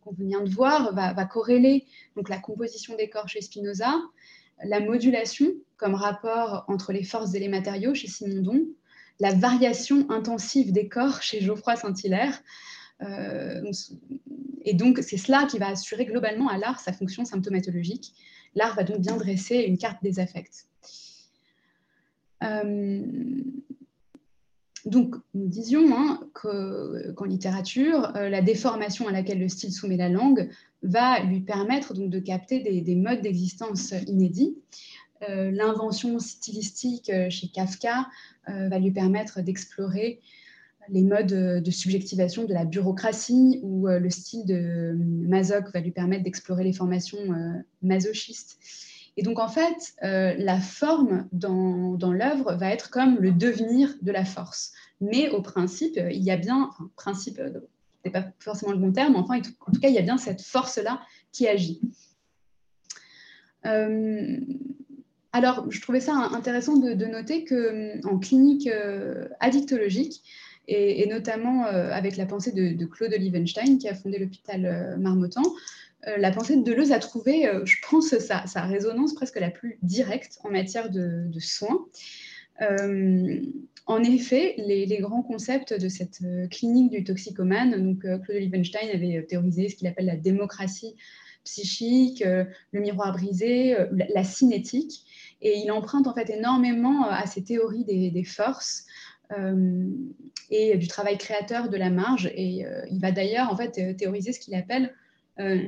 qu'on vient de voir, va, corréler donc la composition des corps chez Spinoza, la modulation comme rapport entre les forces et les matériaux chez Simondon, la variation intensive des corps chez Geoffroy Saint-Hilaire, euh, et donc, c'est cela qui va assurer globalement à l'art sa fonction symptomatologique. L'art va donc bien dresser une carte des affects. Euh, donc, nous disions hein, qu'en littérature, euh, la déformation à laquelle le style soumet la langue va lui permettre donc, de capter des, modes d'existence inédits. L'invention stylistique chez Kafka va lui permettre d'explorer les modes de subjectivation de la bureaucratie ou euh, le style de euh, Mazoc va lui permettre d'explorer les formations euh, masochistes. Et donc, en fait, la forme dans, l'œuvre va être comme le devenir de la force. Mais au principe, il y a bien, enfin, principe, n'est pas forcément le bon terme, enfin, en tout cas, il y a bien cette force-là qui agit. alors, je trouvais ça intéressant de, noter qu'en clinique addictologique, et, notamment euh, avec la pensée de, Claude Liebenstein, qui a fondé l'hôpital euh, Marmottan. Euh, la pensée de Deleuze a trouvé, je pense, sa, résonance presque la plus directe en matière de, soins. en effet, les, grands concepts de cette clinique du toxicomane, donc Claude Liebenstein avait théorisé ce qu'il appelle la démocratie psychique, le miroir brisé, la, cinétique, et il emprunte en fait énormément à ces théories des, forces, euh, et du travail créateur de la marge. Et euh, il va d'ailleurs en fait théoriser ce qu'il appelle euh,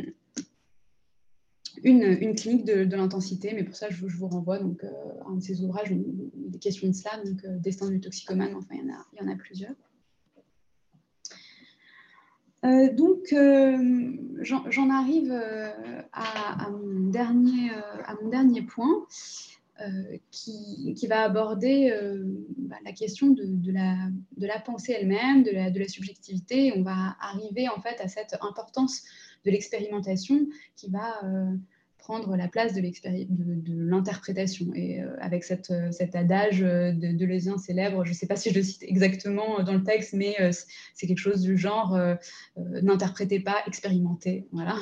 une, clinique de, l'intensité, mais pour ça, je, vous renvoie donc, à un de ses ouvrages, des questions de cela, donc Destin du toxicomane, enfin, il y en a, plusieurs. donc, j'en arrive à, mon dernier, à mon dernier point. Euh, qui, va aborder euh, bah, la question de, la, de, la, pensée elle-même, de la, de la, subjectivité. On va arriver en fait à cette importance de l'expérimentation qui va euh, prendre la place de l'interprétation. Et avec cette, cet adage de, de célèbre, je ne sais pas si je le cite exactement dans le texte, mais c'est quelque chose du genre n'interprétez pas, expérimentez. Voilà.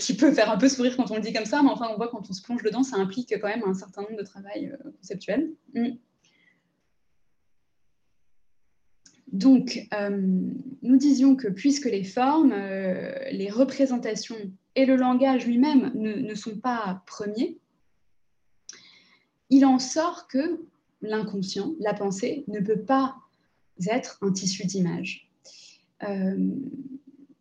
qui peut faire un peu sourire quand on le dit comme ça, mais enfin, on voit quand on se plonge dedans, ça implique quand même un certain nombre de travail conceptuel. Mm. Donc, euh, nous disions que puisque les formes, euh, les représentations et le langage lui-même ne, sont pas premiers, il en sort que l'inconscient, la pensée, ne peut pas être un tissu d'image. Euh,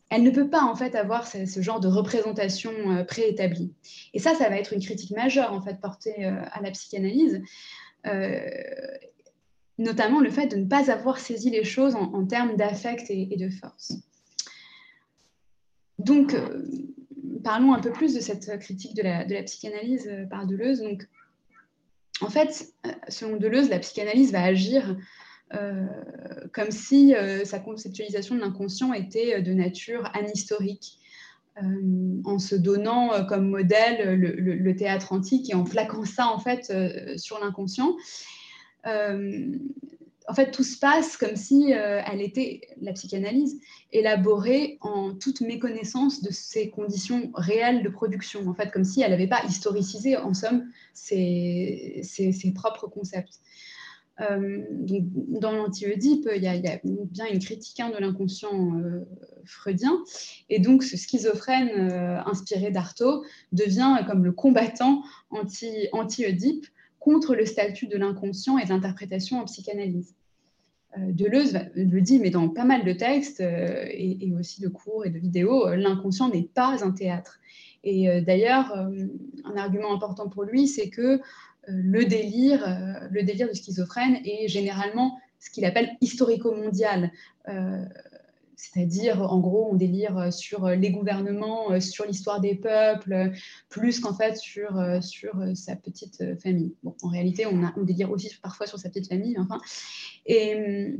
elle ne peut pas en fait avoir ce, genre de représentation préétablie. Et ça, ça va être une critique majeure en fait portée à la psychanalyse notamment le fait de ne pas avoir saisi les choses en, termes d'affect et, de force. Donc, euh, parlons un peu plus de cette critique de la, psychanalyse euh, par Deleuze. Donc, en fait, euh, selon Deleuze, la psychanalyse va agir comme si sa conceptualisation de l'inconscient était de nature anhistorique, en se donnant comme modèle le, théâtre antique et en plaquant ça en fait sur l'inconscient. Euh, en fait, tout se passe comme si euh, elle était, la psychanalyse, élaborée en toute méconnaissance de ses conditions réelles de production, en fait, comme si elle n'avait pas historicisé, en somme, ses, propres concepts. Euh, dans l'anti-Oedipe, il, y, a bien une critique hein, de l'inconscient freudien, et donc ce schizophrène inspiré d'Artaud devient comme le combattant anti-Oedipe contre le statut de l'inconscient et de l'interprétation en psychanalyse. Euh, Deleuze le dit, mais dans pas mal de textes euh, et, aussi de cours et de vidéos, euh, l'inconscient n'est pas un théâtre. Et d'ailleurs, un argument important pour lui, c'est que le délire, le délire du schizophrène est généralement ce qu'il appelle historico-mondial c'est-à-dire en gros on délire sur les gouvernements, euh, sur l'histoire des peuples, plus qu'en fait sur, euh, sur euh, sa petite famille. Bon, en réalité, on, a, délire aussi parfois sur sa petite famille. Enfin. Et,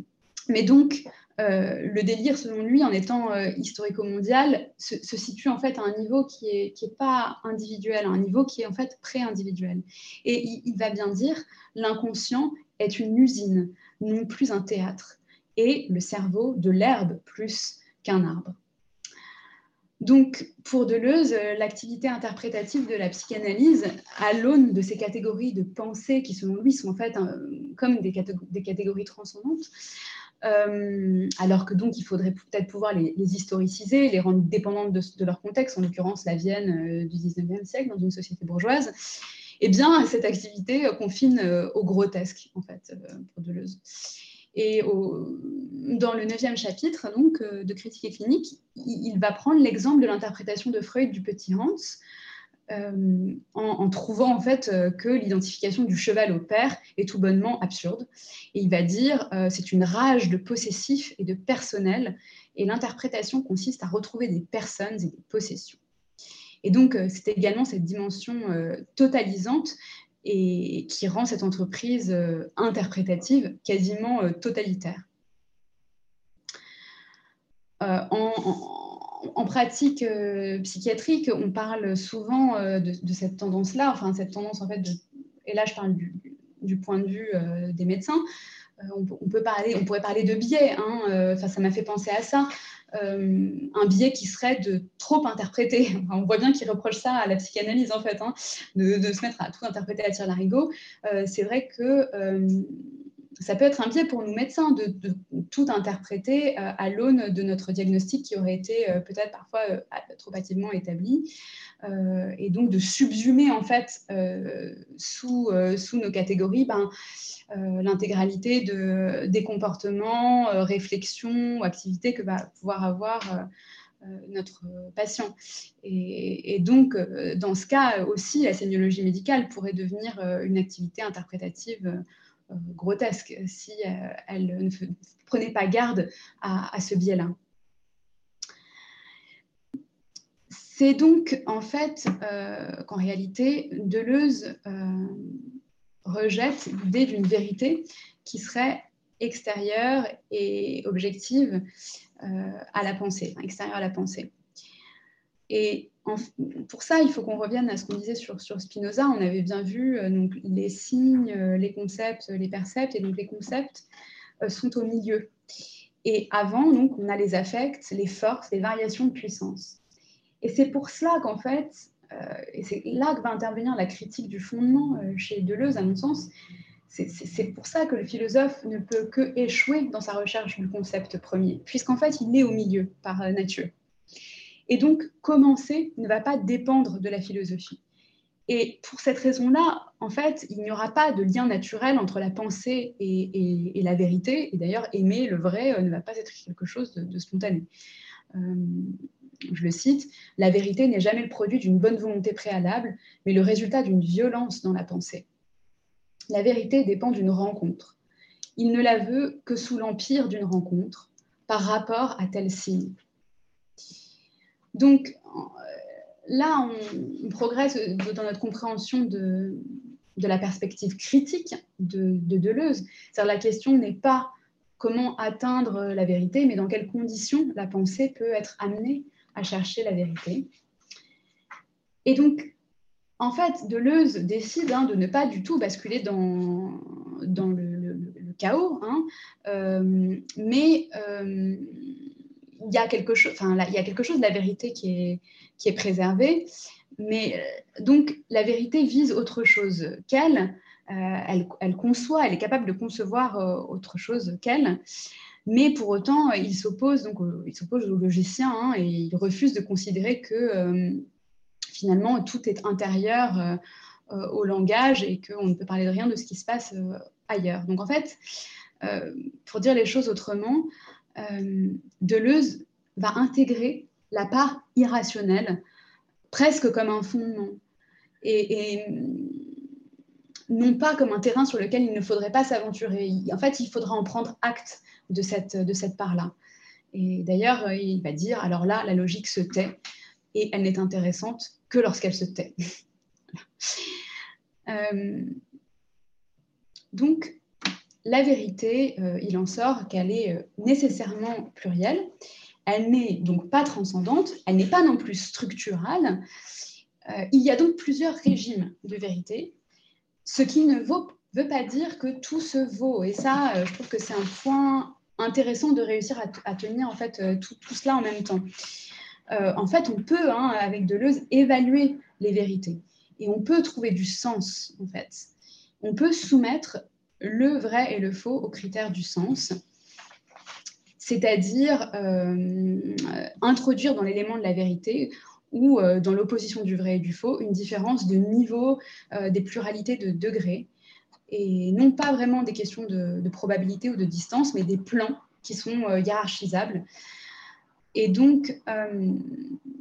mais donc, le délire, selon lui, en étant historico-mondial, se, situe en fait à un niveau qui n'est qui est pas individuel, à un niveau qui est en fait pré-individuel. Et il va bien dire, l'inconscient est une usine, non plus un théâtre et le cerveau de l'herbe plus qu'un arbre. Donc, pour Deleuze, l'activité interprétative de la psychanalyse, à l'aune de ces catégories de pensée qui, selon lui, sont en fait comme des, catégories transcendantes, euh, alors que donc il faudrait peut-être pouvoir les, historiciser, les rendre dépendantes de, leur contexte, en l'occurrence la Vienne euh, du 19e siècle, dans une société bourgeoise, eh bien, cette activité confine euh, au grotesque, en fait, pour Deleuze. Et dans le neuvième chapitre donc, euh, de Critique et clinique, il, va prendre l'exemple de l'interprétation de Freud du petit Hans, euh, en, trouvant en fait euh, que l'identification du cheval au père est tout bonnement absurde. Et il va dire c'est une rage de possessif et de personnel, et l'interprétation consiste à retrouver des personnes et des possessions. Et donc, c'est également cette dimension totalisante et qui rend cette entreprise euh, interprétative quasiment euh, totalitaire. Euh, en, pratique psychiatrique, on parle souvent de, cette tendance-là, enfin cette tendance en fait, et là je parle du, point de vue des médecins, parler, on pourrait parler de biais, hein, ça m'a fait penser à ça. Euh, un biais qui serait de trop interpréter. on voit bien qu'il reproche ça à la psychanalyse, en fait, hein, de, se mettre à tout interpréter à tir larigot. Euh, c'est vrai que euh, ça peut être un biais pour nous médecins de, tout interpréter à l'aune de notre diagnostic qui aurait été peut-être parfois trop hâtivement établi. Et donc de subsumer en fait sous, sous nos catégories ben, euh, l'intégralité de, des comportements, euh, réflexions ou activités que va pouvoir avoir euh, notre patient. Et, donc, dans ce cas aussi, la sémiologie médicale pourrait devenir une activité interprétative grotesque si elle ne prenait pas garde à, ce biais-là. C'est donc en fait qu'en réalité, Deleuze rejette l'idée d'une vérité qui serait extérieure et objective euh, à la pensée, extérieure à la pensée. Et pour ça, il faut qu'on revienne à ce qu'on disait sur, sur, Spinoza. On avait bien vu donc, les signes, les concepts, les percepts, et donc les concepts sont au milieu. Et avant, donc, on a les affects, les forces, les variations de puissance. Et c'est pour cela qu'en fait, et c'est là que va intervenir la critique du fondement chez Deleuze, à mon sens, c'est pour ça que le philosophe ne peut que échouer dans sa recherche du concept premier, puisqu'en fait, il est au milieu par euh, nature. Et donc, commencer ne va pas dépendre de la philosophie. Et pour cette raison-là, en fait, il n'y aura pas de lien naturel entre la pensée et, la vérité. Et d'ailleurs, aimer le vrai euh, ne va pas être quelque chose de, spontané. Euh, je le cite, La vérité n'est jamais le produit d'une bonne volonté préalable, mais le résultat d'une violence dans la pensée. La vérité dépend d'une rencontre. Il ne la veut que sous l'empire d'une rencontre, par rapport à tel signe. Donc euh, là, on, progresse dans notre compréhension de, la perspective critique de, de Deleuze. cest la question n'est pas comment atteindre la vérité, mais dans quelles conditions la pensée peut être amenée à chercher la vérité. Et donc, en fait, Deleuze décide hein, de ne pas du tout basculer dans, le, chaos, hein. euh, mais euh, il y a quelque chose, enfin, il y a quelque chose de la vérité qui est, préservée, mais euh, donc la vérité vise autre chose qu'elle, elle, elle, conçoit, elle est capable de concevoir autre chose qu'elle. Mais pour autant, il s'oppose donc, il s'oppose au logicien hein, et il refuse de considérer que finalement, tout est intérieur euh, euh, au langage et qu'on ne peut parler de rien de ce qui se passe euh, ailleurs. Donc en fait, pour dire les choses autrement, Deleuze va intégrer la part irrationnelle presque comme un fondement et, non pas comme un terrain sur lequel il ne faudrait pas s'aventurer. En fait, il faudra en prendre acte de cette, de cette part-là. Et d'ailleurs, il va dire, alors là, la logique se tait et elle n'est intéressante que lorsqu'elle se tait. Euh, donc, la vérité, euh, il en sort qu'elle est euh, nécessairement plurielle. Elle n'est donc pas transcendante, elle n'est pas non plus structurale. il y a donc plusieurs régimes de vérité, ce qui ne veut pas dire que tout se vaut. Et ça, je trouve que c'est un point intéressant de réussir à, tenir en fait tout, tout, cela en même temps. Euh, en fait, on peut, hein, avec Deleuze, évaluer les vérités. Et on peut trouver du sens, en fait. On peut soumettre le vrai et le faux aux critères du sens, c'est-à-dire euh, introduire dans l'élément de la vérité ou euh, dans l'opposition du vrai et du faux une différence de niveau, des pluralités de degrés, et non pas vraiment des questions de, probabilité ou de distance, mais des plans qui sont hiérarchisables et donc, euh,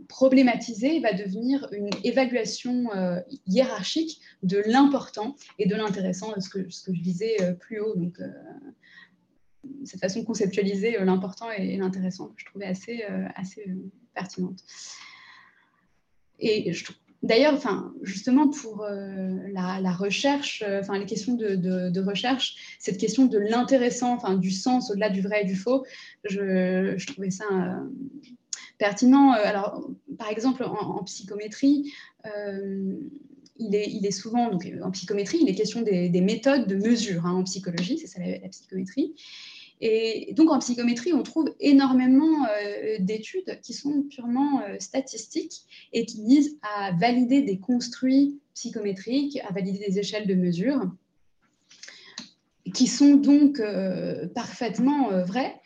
problématiser va devenir une évaluation euh, hiérarchique de l'important et de l'intéressant, ce que, je disais euh, plus haut. Donc, cette façon de conceptualiser l'important et, l'intéressant que je trouvais assez, assez pertinente. Et D'ailleurs, enfin, justement pour euh, la, recherche, euh, enfin les questions de, recherche, cette question de l'intéressant, enfin du sens au-delà du vrai et du faux, je, trouvais ça euh, pertinent. Alors, par exemple, en, psychométrie, il est, il, est, souvent, donc en psychométrie, il est question des, méthodes de mesure hein, en psychologie, c'est ça la psychométrie. Et donc en psychométrie, on trouve énormément euh, d'études qui sont purement euh, statistiques et qui visent à valider des construits psychométriques, à valider des échelles de mesure, qui sont donc euh, parfaitement vrais,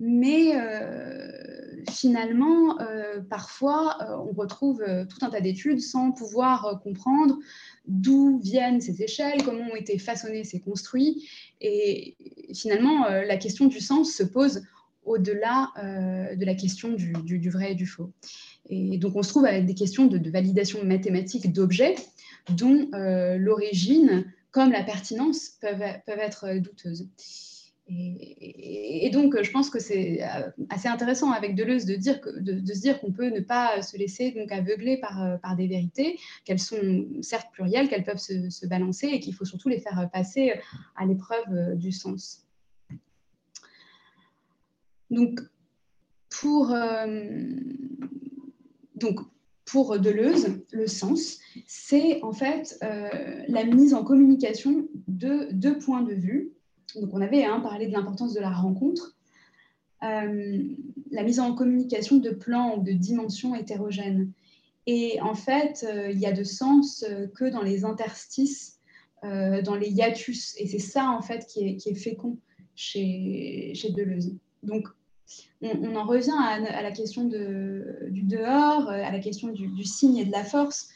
mais finalement, parfois, on retrouve tout un tas d'études sans pouvoir comprendre d'où viennent ces échelles, comment ont été façonnés ces construits. Et finalement, euh, la question du sens se pose au-delà euh, de la question du, vrai et du faux. Et donc on se trouve avec des questions de, validation mathématique d'objets dont euh, l'origine comme la pertinence peuvent, peuvent être douteuses. Et, donc, je pense que c'est euh, assez intéressant avec Deleuze de, dire se dire qu'on peut ne pas se laisser donc aveugler par, euh, des vérités, qu'elles sont certes plurielles, qu'elles peuvent se, balancer et qu'il faut surtout les faire passer à l'épreuve euh, du sens. Donc, pour Deleuze, le sens, c'est en fait la mise en communication de deux points de vue. Donc on avait hein, parlé de l'importance de la rencontre, la mise en communication de plans ou de dimensions hétérogènes. Et en fait, il y a de sens que dans les interstices, dans les hiatus. Et c'est ça, en fait, qui est, fécond chez, Deleuze. Donc, on, en revient à, la question du dehors, à la question du, signe et de la force.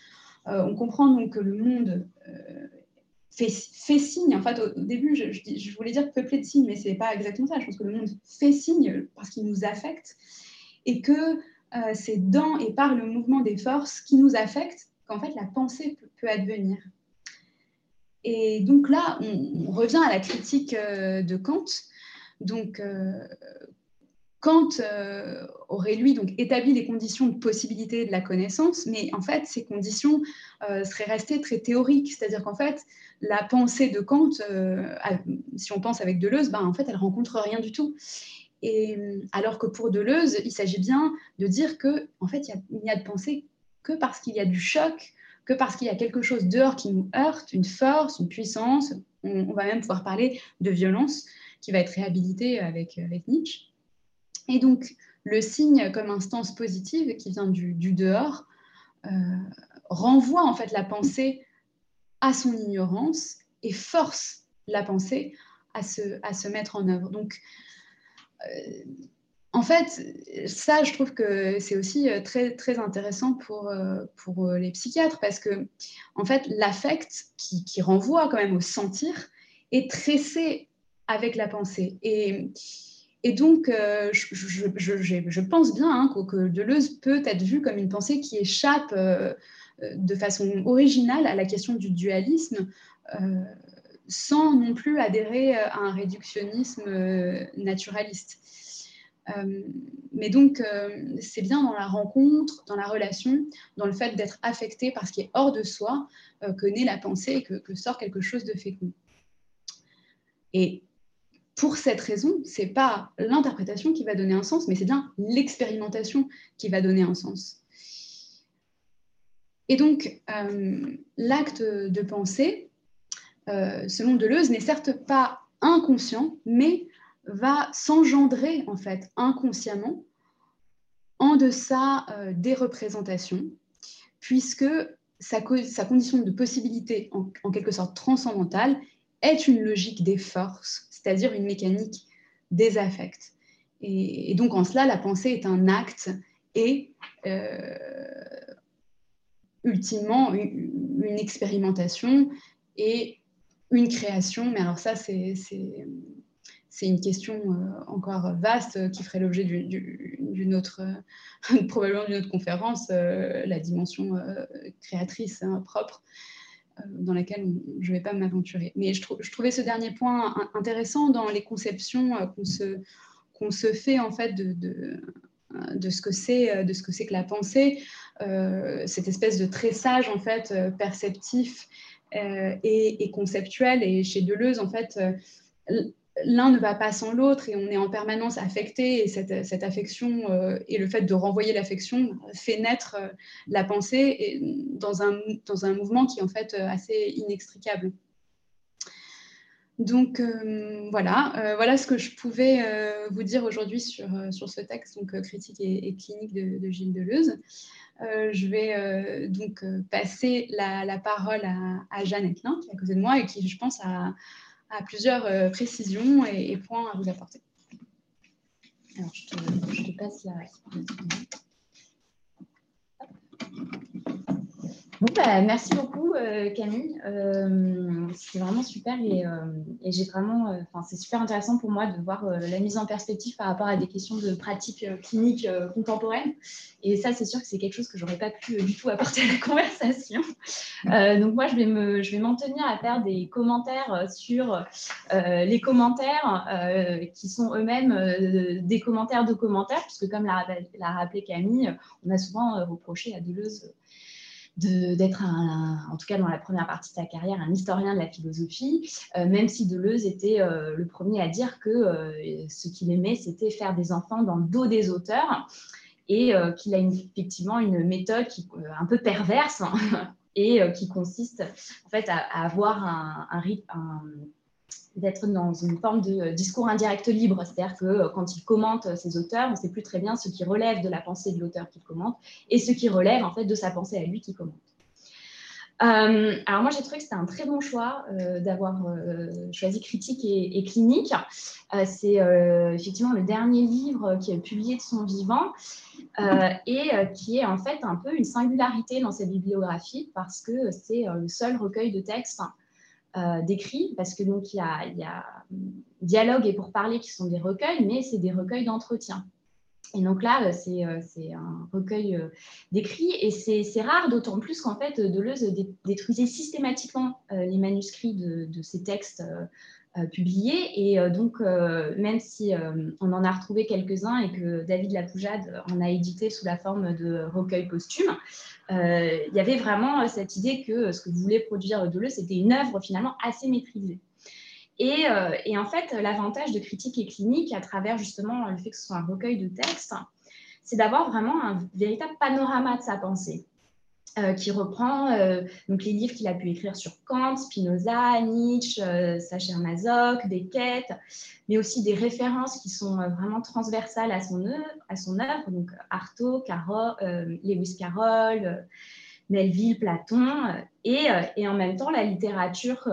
Euh, on comprend donc que le monde euh, fait, signe. En fait, au, début, je, voulais dire peuplé de signes, mais ce n'est pas exactement ça. Je pense que le monde fait signe parce qu'il nous affecte et que euh, c'est dans et par le mouvement des forces qui nous affectent qu'en fait la pensée peut, advenir. Et donc là, on, on, revient à la critique de Kant. Donc, Kant euh, aurait, lui, donc, établi les conditions de possibilité de la connaissance, mais en fait, ces conditions euh, seraient restées très théoriques. C'est-à-dire qu'en fait, la pensée de Kant, euh, si on pense avec Deleuze, ben, en fait, elle rencontre rien du tout. Et alors que pour Deleuze, il s'agit bien de dire que, en fait, il n'y a, de pensée que parce qu'il y a du choc, que parce qu'il y a quelque chose dehors qui nous heurte, une force, une puissance. On, va même pouvoir parler de violence qui va être réhabilitée avec, avec Nietzsche. Et donc, le signe comme instance positive qui vient du, dehors euh, renvoie en fait la pensée à son ignorance et force la pensée à se, à se mettre en œuvre. Donc, euh, en fait, ça, je trouve que c'est aussi euh, très, très intéressant pour, pour les psychiatres parce que, en fait, l'affect qui, qui renvoie quand même au sentir est tressé avec la pensée. Et et donc, euh, je, pense bien hein, que, Deleuze peut être vu comme une pensée qui échappe euh, de façon originale à la question du dualisme, euh, sans non plus adhérer à un réductionnisme naturaliste. mais donc, c'est bien dans la rencontre, dans la relation, dans le fait d'être affecté par ce qui est hors de soi, que naît la pensée et que, que sort quelque chose de fécond. Et pour cette raison, ce n'est pas l'interprétation qui va donner un sens, mais c'est bien l'expérimentation qui va donner un sens. Et donc, euh, l'acte de pensée, euh, selon Deleuze, n'est certes pas inconscient, mais va s'engendrer en fait inconsciemment en deçà euh, des représentations, puisque sa, condition de possibilité en quelque sorte transcendantale est une logique des forces, c'est-à-dire une mécanique des affects. Et, donc en cela, la pensée est un acte et euh, ultimement une, expérimentation et une création. Mais alors ça, c'est une question euh, encore vaste qui ferait l'objet d'une autre, probablement d'une autre conférence, euh, la dimension créatrice hein, propre. Euh, dans laquelle je ne vais pas m'aventurer. Mais je, trouvais ce dernier point intéressant dans les conceptions euh, qu'on se, fait en fait de, de ce que c'est de ce que c'est que la pensée, euh, cette espèce de tressage en fait perceptif et, et, conceptuel. Et chez Deleuze, en fait, l'un ne va pas sans l'autre et on est en permanence affecté et cette, affection euh, et le fait de renvoyer l'affection fait naître euh, la pensée dans, un, dans un mouvement qui est en fait euh, assez inextricable. Donc voilà, voilà ce que je pouvais vous dire aujourd'hui sur, sur ce texte, donc critique et, clinique de, Gilles Deleuze. je vais donc passer la, parole à, à Jeannette Lin, qui est à côté de moi et qui, je pense, a, à plusieurs euh, précisions et, points à vous apporter. Alors, je te, passe la... Bah, merci beaucoup euh, Camille. Euh, c'est vraiment super et, euh, j'ai vraiment, c'est super intéressant pour moi de voir la mise en perspective par rapport à des questions de pratique clinique contemporaine. Et ça, c'est sûr que c'est quelque chose que j'aurais pas pu du tout apporter à la conversation. donc moi, je vais me, je vais m'en tenir à faire des commentaires sur les commentaires qui sont eux-mêmes des commentaires de commentaires, puisque comme l'a rappelé Camille, on a souvent reproché à Deleuze d'être, en tout cas dans la première partie de sa carrière, un historien de la philosophie, euh, même si Deleuze était euh, le premier à dire que euh, ce qu'il aimait, c'était faire des enfants dans le dos des auteurs. et qu'il a effectivement une méthode qui, un peu perverse hein, et qui consiste en fait à, avoir un, un, un d'être dans une forme de discours indirect libre, c'est-à-dire que quand il commente ses auteurs, on ne sait plus très bien ce qui relève de la pensée de l'auteur qu'il commente et ce qui relève en fait de sa pensée à lui qui commente. Euh, alors moi j'ai trouvé que c'était un très bon choix euh, d'avoir euh, choisi critique et, clinique. c'est effectivement le dernier livre qui est publié de son vivant et qui est en fait un peu une singularité dans cette bibliographie parce que c'est le seul recueil de textes décrits parce que donc il y, a, a dialogue et pour parler qui sont des recueils mais c'est des recueils d'entretien. Et donc là, euh, euh, c'est un recueil euh, d'écrits et c'est rare, d'autant plus qu'en fait, Deleuze détruisait systématiquement les manuscrits de, ces textes publiés. Et donc, même si on en a retrouvé quelques-uns et que David Lapoujade en a édité sous la forme de recueil posthume, il y avait vraiment cette idée que ce que voulait produire Deleuze, c'était une œuvre finalement assez maîtrisée. Euh, et, en fait, l'avantage de critique et clinique, à travers justement le fait que ce soit un recueil de textes, c'est d'avoir vraiment un véritable panorama de sa pensée. Euh, qui reprend euh, donc les livres qu'il a pu écrire sur Kant, Spinoza, Nietzsche, Sacher Masoch, Beckett, mais aussi des références qui sont vraiment transversales à son œuvre, donc Artaud, Caro, Lewis Carroll, Melville, Platon, et, en même temps la littérature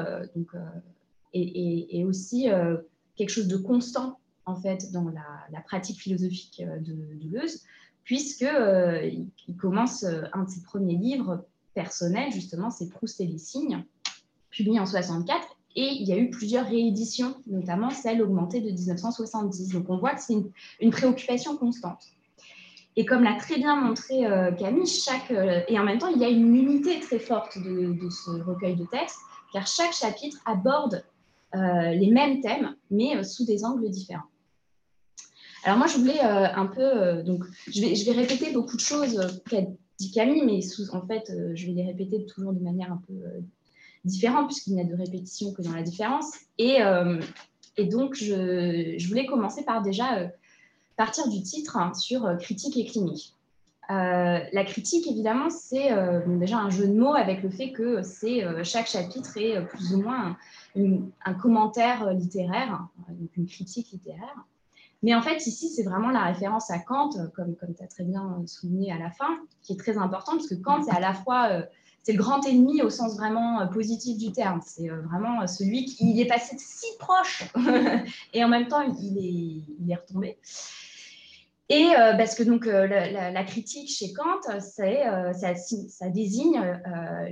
et, aussi euh, quelque chose de constant en fait dans la, pratique philosophique euh, de, Deleuze, puisque euh, il, commence un de ses premiers livres personnels justement, c'est Proust et les signes, publié en 64, et il y a eu plusieurs rééditions, notamment celle augmentée de 1970. Donc on voit que c'est une, préoccupation constante. Et comme l'a très bien montré Camille, chaque, et en même temps, il y a une unité très forte de, ce recueil de textes, car chaque chapitre aborde euh, les mêmes thèmes, mais euh, sous des angles différents. Alors moi, je voulais euh, un peu, donc je vais, répéter beaucoup de choses qu'a dit Camille, mais en fait, je vais les répéter toujours de manière un peu différente, puisqu'il n'y a de répétition que dans la différence. Et, donc, je, voulais commencer par déjà partir du titre hein, sur critique et clinique. la critique, évidemment, c'est déjà un jeu de mots avec le fait que c'est chaque chapitre est plus ou moins un commentaire euh, littéraire, donc une critique littéraire. Mais en fait, ici, c'est vraiment la référence à Kant, euh, comme, comme tu as très bien souligné à la fin, qui est très important, parce que Kant, c'est à la fois euh, c'est le grand ennemi au sens vraiment positif du terme. C'est vraiment celui qui est passé si proche et en même temps, il est, il est retombé. Et parce que donc la, critique chez Kant, ça, ça, désigne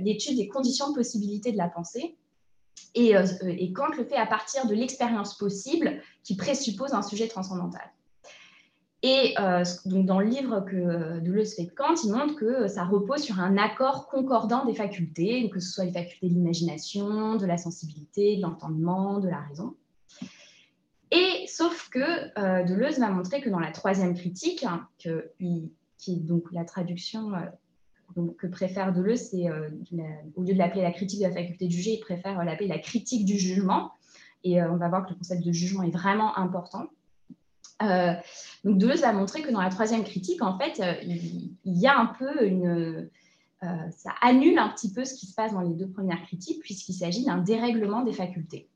l'étude des conditions de possibilité de la pensée et, euh, et, Kant le fait à partir de l'expérience possible qui présuppose un sujet transcendantal. Et euh, donc dans le livre que Deleuze fait de Kant, il montre que ça repose sur un accord concordant des facultés, que ce soit les facultés de l'imagination, de la sensibilité, de l'entendement, de la raison. Et sauf que euh, Deleuze va montrer que dans la troisième critique, hein, qui est donc la traduction donc, que préfère Deleuze, c'est euh, au lieu de l'appeler la critique de la faculté de juger, il préfère euh, l'appeler la critique du jugement. Et euh, on va voir que le concept de jugement est vraiment important. donc Deleuze a montré que dans la troisième critique, en fait, il, y a un peu une... ça annule un petit peu ce qui se passe dans les deux premières critiques, puisqu'il s'agit d'un dérèglement des facultés.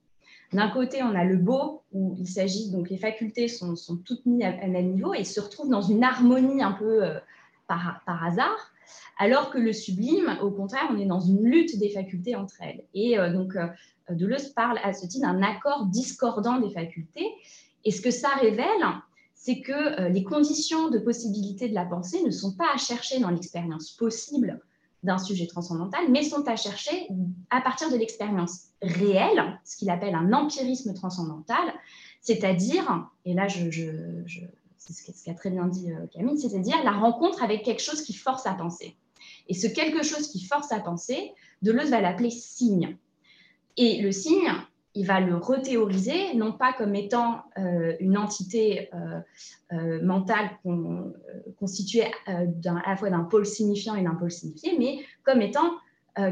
D'un côté, on a le beau, où il s'agit, donc les facultés sont, toutes mises à, à, même niveau et se retrouvent dans une harmonie un peu par hasard alors que le sublime, au contraire, on est dans une lutte des facultés entre elles. Et euh, donc, euh, Deleuze parle à ce titre d'un accord discordant des facultés. Et ce que ça révèle, c'est que euh, les conditions de possibilité de la pensée ne sont pas à chercher dans l'expérience possible d'un sujet transcendantal, mais sont à chercher à partir de l'expérience réelle, ce qu'il appelle un empirisme transcendantal, c'est-à-dire, et là je, c'est ce qu'a très bien dit Camille, c'est-à-dire la rencontre avec quelque chose qui force à penser. Et ce quelque chose qui force à penser, Deleuze va l'appeler signe. Et le signe, il va le rethéoriser, non pas comme étant euh, une entité euh, euh, mentale constituée à la fois d'un pôle signifiant et d'un pôle signifié, mais comme étant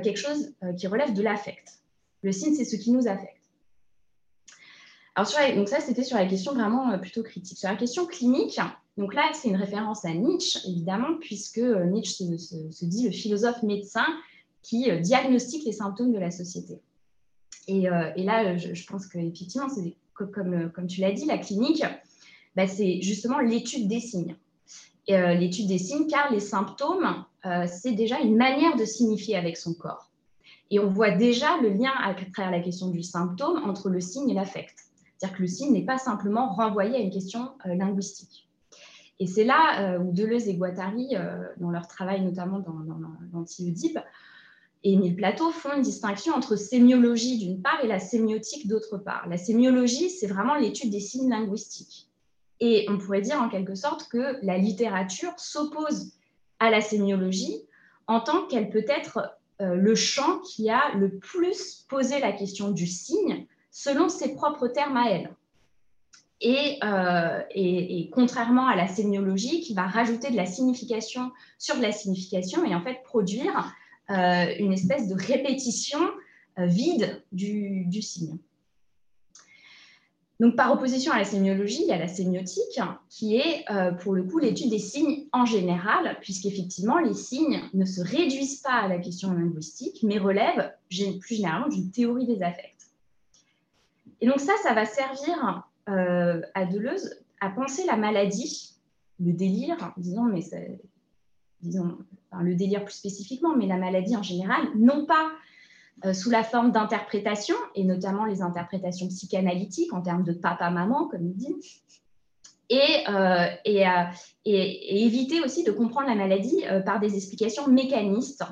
quelque chose qui relève de l'affect. Le signe, c'est ce qui nous affecte. Alors, donc ça, c'était sur la question vraiment plutôt critique. Sur la question clinique, Donc là, c'est une référence à Nietzsche, évidemment, puisque Nietzsche se, dit le philosophe médecin qui diagnostique les symptômes de la société. Et, là, je, pense qu'effectivement, comme, comme tu l'as dit, la clinique, bah, c'est justement l'étude des signes. l'étude des signes, car les symptômes, c'est déjà une manière de signifier avec son corps. Et on voit déjà le lien à travers la question du symptôme entre le signe et l'affect. C'est-à-dire que le signe n'est pas simplement renvoyé à une question euh, linguistique. Et c'est là euh, où Deleuze et Guattari, euh, dans leur travail notamment dans, dans, l'anti-Oedipe, et Émile Plateau font une distinction entre sémiologie d'une part et la sémiotique d'autre part. La sémiologie, c'est vraiment l'étude des signes linguistiques. Et on pourrait dire en quelque sorte que la littérature s'oppose à la sémiologie en tant qu'elle peut être le champ qui a le plus posé la question du signe selon ses propres termes à elle. Euh, et, contrairement à la sémiologie qui va rajouter de la signification sur de la signification et en fait produire euh, une espèce de répétition euh, vide du, du, signe. Donc, par opposition à la sémiologie, il y a la sémiotique, qui est pour le coup l'étude des signes en général, puisqu'effectivement, les signes ne se réduisent pas à la question linguistique, mais relèvent plus généralement d'une théorie des affects. Et donc ça, ça va servir euh, à Deleuze à penser la maladie, le délire, disons, mais le délire plus spécifiquement, mais la maladie en général, non pas euh, sous la forme d'interprétation, et notamment les interprétations psychanalytiques en termes de papa-maman, comme il dit, euh, et, éviter aussi de comprendre la maladie par des explications mécanistes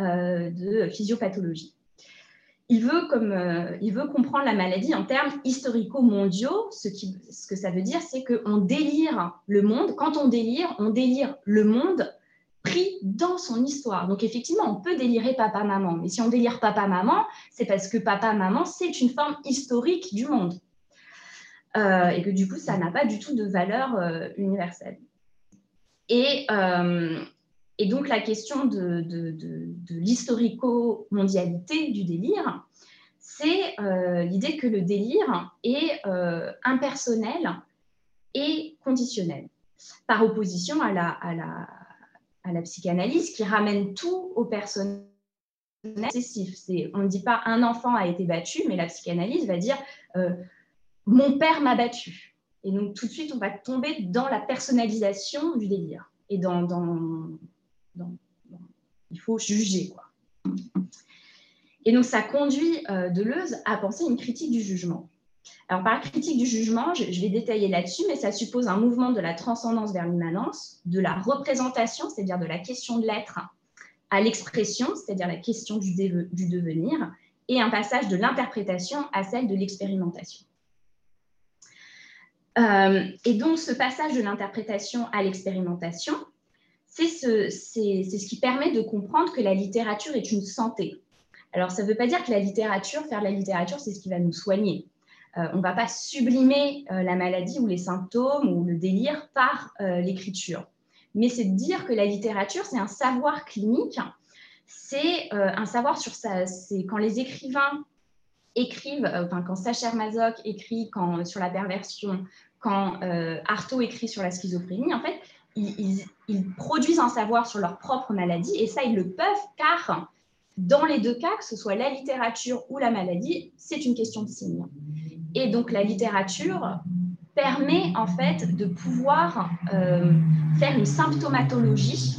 de physiopathologie il veut, comme, euh, il veut comprendre la maladie en termes historico-mondiaux. Ce, que ça veut dire, c'est qu'on délire le monde. Quand on délire, on délire le monde pris dans son histoire. Donc effectivement, on peut délirer papa-maman. Mais si on délire papa-maman, c'est parce que papa-maman, c'est une forme historique du monde. Euh, et que du coup, ça n'a pas du tout de valeur euh, universelle. Et, et donc la question de, l'historico-mondialité du délire, c'est euh, l'idée que le délire est euh, impersonnel et conditionnel, par opposition à la, psychanalyse qui ramène tout au personnel excessif. On ne dit pas un enfant a été battu, mais la psychanalyse va dire euh, mon père m'a battu. Et donc tout de suite, on va tomber dans la personnalisation du délire et dans, il faut juger. Quoi. Et donc, ça conduit euh, Deleuze à penser une critique du jugement. Alors, par critique du jugement, je, vais détailler là-dessus, mais ça suppose un mouvement de la transcendance vers l'immanence, de la représentation, c'est-à-dire de la question de l'être, à l'expression, c'est-à-dire la question du, du, devenir, et un passage de l'interprétation à celle de l'expérimentation. Euh, et donc, ce passage de l'interprétation à l'expérimentation, c'est ce, ce, qui permet de comprendre que la littérature est une santé. Alors, ça ne veut pas dire que la littérature, faire de la littérature, c'est ce qui va nous soigner. Euh, on ne va pas sublimer euh, la maladie ou les symptômes ou le délire par euh, l'écriture. Mais c'est de dire que la littérature, c'est un savoir clinique, c'est un savoir sur ça. C'est quand les écrivains écrivent, enfin, quand Sacher Masoch écrit quand, sur la perversion, quand Artaud écrit sur la schizophrénie, en fait, ils, produisent un savoir sur leur propre maladie et ça, ils le peuvent car dans les deux cas, que ce soit la littérature ou la maladie, c'est une question de signe. Et donc la littérature permet en fait de pouvoir euh, faire une symptomatologie,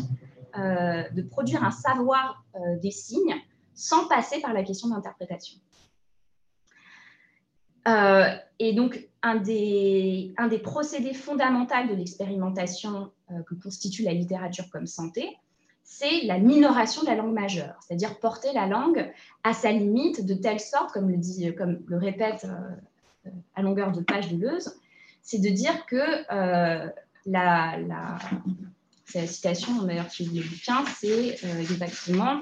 euh, de produire un savoir euh, des signes sans passer par la question d'interprétation. et donc, un des, un des procédés fondamentaux de l'expérimentation que constitue la littérature comme santé, c'est la minoration de la langue majeure, c'est-à-dire porter la langue à sa limite de telle sorte, comme le, dit, comme le répète euh, à longueur de page de Leuze, c'est de dire que euh, la, la, c'est citation d'ailleurs qui le bouquin, c'est exactement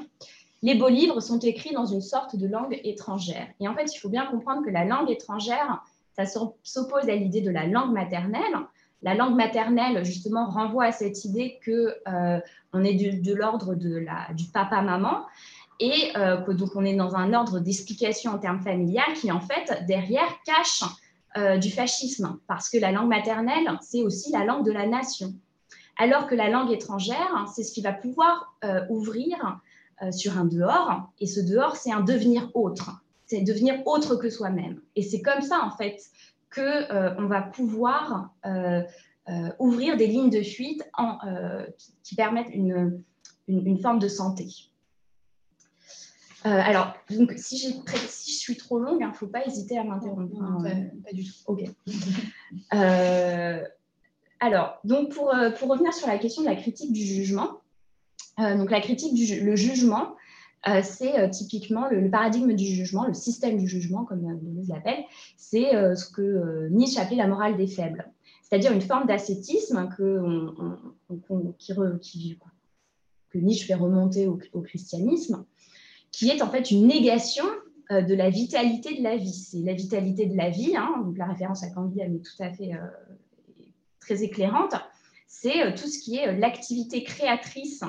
les beaux livres sont écrits dans une sorte de langue étrangère. Et en fait, il faut bien comprendre que la langue étrangère, ça s'oppose à l'idée de la langue maternelle, la langue maternelle, justement, renvoie à cette idée que euh, on est de, l'ordre la, du papa-maman et euh, que donc on est dans un ordre d'explication en termes familial qui, en fait, derrière, cache du fascisme, parce que la langue maternelle, c'est aussi la langue de la nation. Alors que la langue étrangère, c'est ce qui va pouvoir ouvrir sur un dehors, et ce dehors, c'est un devenir autre, c'est devenir autre que soi-même. Et c'est comme ça, en fait, qu'on va pouvoir ouvrir des lignes de fuite en, qui, permettent une, une, forme de santé. Euh, alors, donc, si, si, je suis trop longue, il hein, ne faut pas hésiter à m'interrompre. Hein. pas, du tout. OK. Euh, alors, donc pour, euh, pour, revenir sur la question de la critique du jugement, donc la critique du le jugement, c'est typiquement le, paradigme du jugement, le système du jugement, comme on l'appelle, c'est ce que Nietzsche appelait la morale des faibles, c'est-à-dire une forme d'ascétisme que, qui, que Nietzsche fait remonter au, christianisme, qui est en fait une négation euh, de la vitalité de la vie. C'est la vitalité de la vie, hein, donc la référence à Candy, elle est tout à fait euh, très éclairante, c'est euh, tout ce qui est l'activité créatrice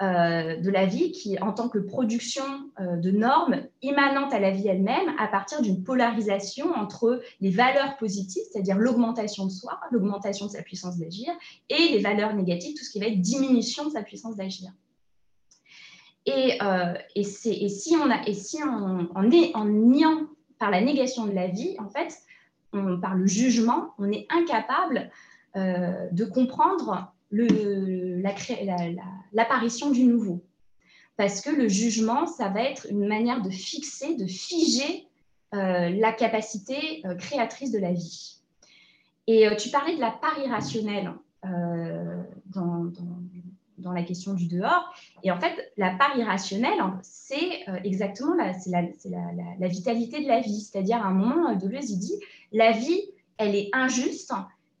de la vie qui, en tant que production de normes immanentes à la vie elle-même, à partir d'une polarisation entre les valeurs positives, c'est-à-dire l'augmentation de soi, l'augmentation de sa puissance d'agir, et les valeurs négatives, tout ce qui va être diminution de sa puissance d'agir. Et, euh, et, si on a, et si on, est en niant par la négation de la vie, en fait, par le jugement, on est incapable euh, de comprendre l'apparition du nouveau. Parce que le jugement, ça va être une manière de fixer, de figer euh, la capacité euh, créatrice de la vie. Et tu parlais de la part irrationnelle dans, dans, la question du dehors. Et en fait, la part irrationnelle, c'est exactement la, la, la, la, vitalité de la vie. C'est-à-dire, à un moment, Deleuze, il dit, la vie, elle est injuste,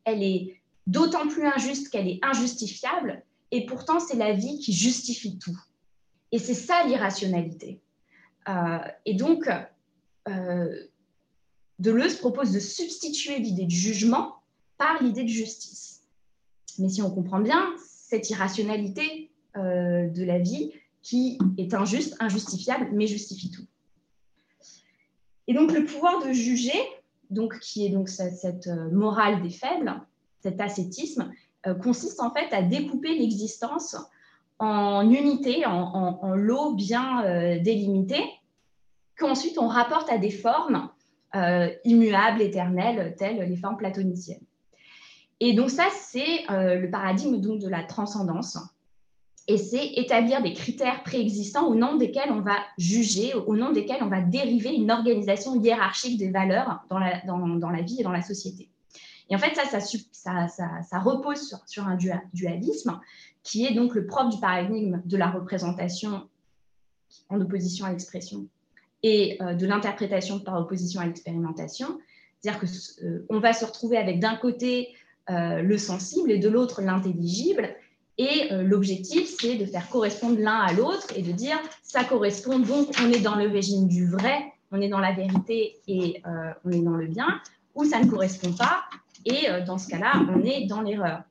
elle est d'autant plus injuste qu'elle est injustifiable, et pourtant c'est la vie qui justifie tout. Et c'est ça l'irrationalité. Euh, et donc, euh, Deleuze propose de substituer l'idée de jugement par l'idée de justice. Mais si on comprend bien, cette irrationalité euh, de la vie qui est injuste, injustifiable, mais justifie tout. Et donc le pouvoir de juger, donc, qui est donc cette morale des faibles, cet ascétisme, consiste en fait à découper l'existence en unités, en, lots bien euh, délimités, qu'ensuite on rapporte à des formes euh, immuables, éternelles, telles les formes platoniciennes. Et donc ça, c'est le paradigme donc, de la transcendance. Et c'est établir des critères préexistants au nom desquels on va juger, au nom desquels on va dériver une organisation hiérarchique des valeurs dans la vie et dans la société. Et en fait, ça, ça, repose sur, un dualisme qui est donc le propre du paradigme de la représentation en opposition à l'expression et euh, de l'interprétation par opposition à l'expérimentation. C'est-à-dire qu'on euh, va se retrouver avec d'un côté euh, le sensible et de l'autre l'intelligible. Et l'objectif, c'est de faire correspondre l'un à l'autre et de dire ça correspond, donc on est dans le régime du vrai, on est dans la vérité et on est dans le bien, ou ça ne correspond pas, et euh, dans ce cas-là, on est dans l'erreur.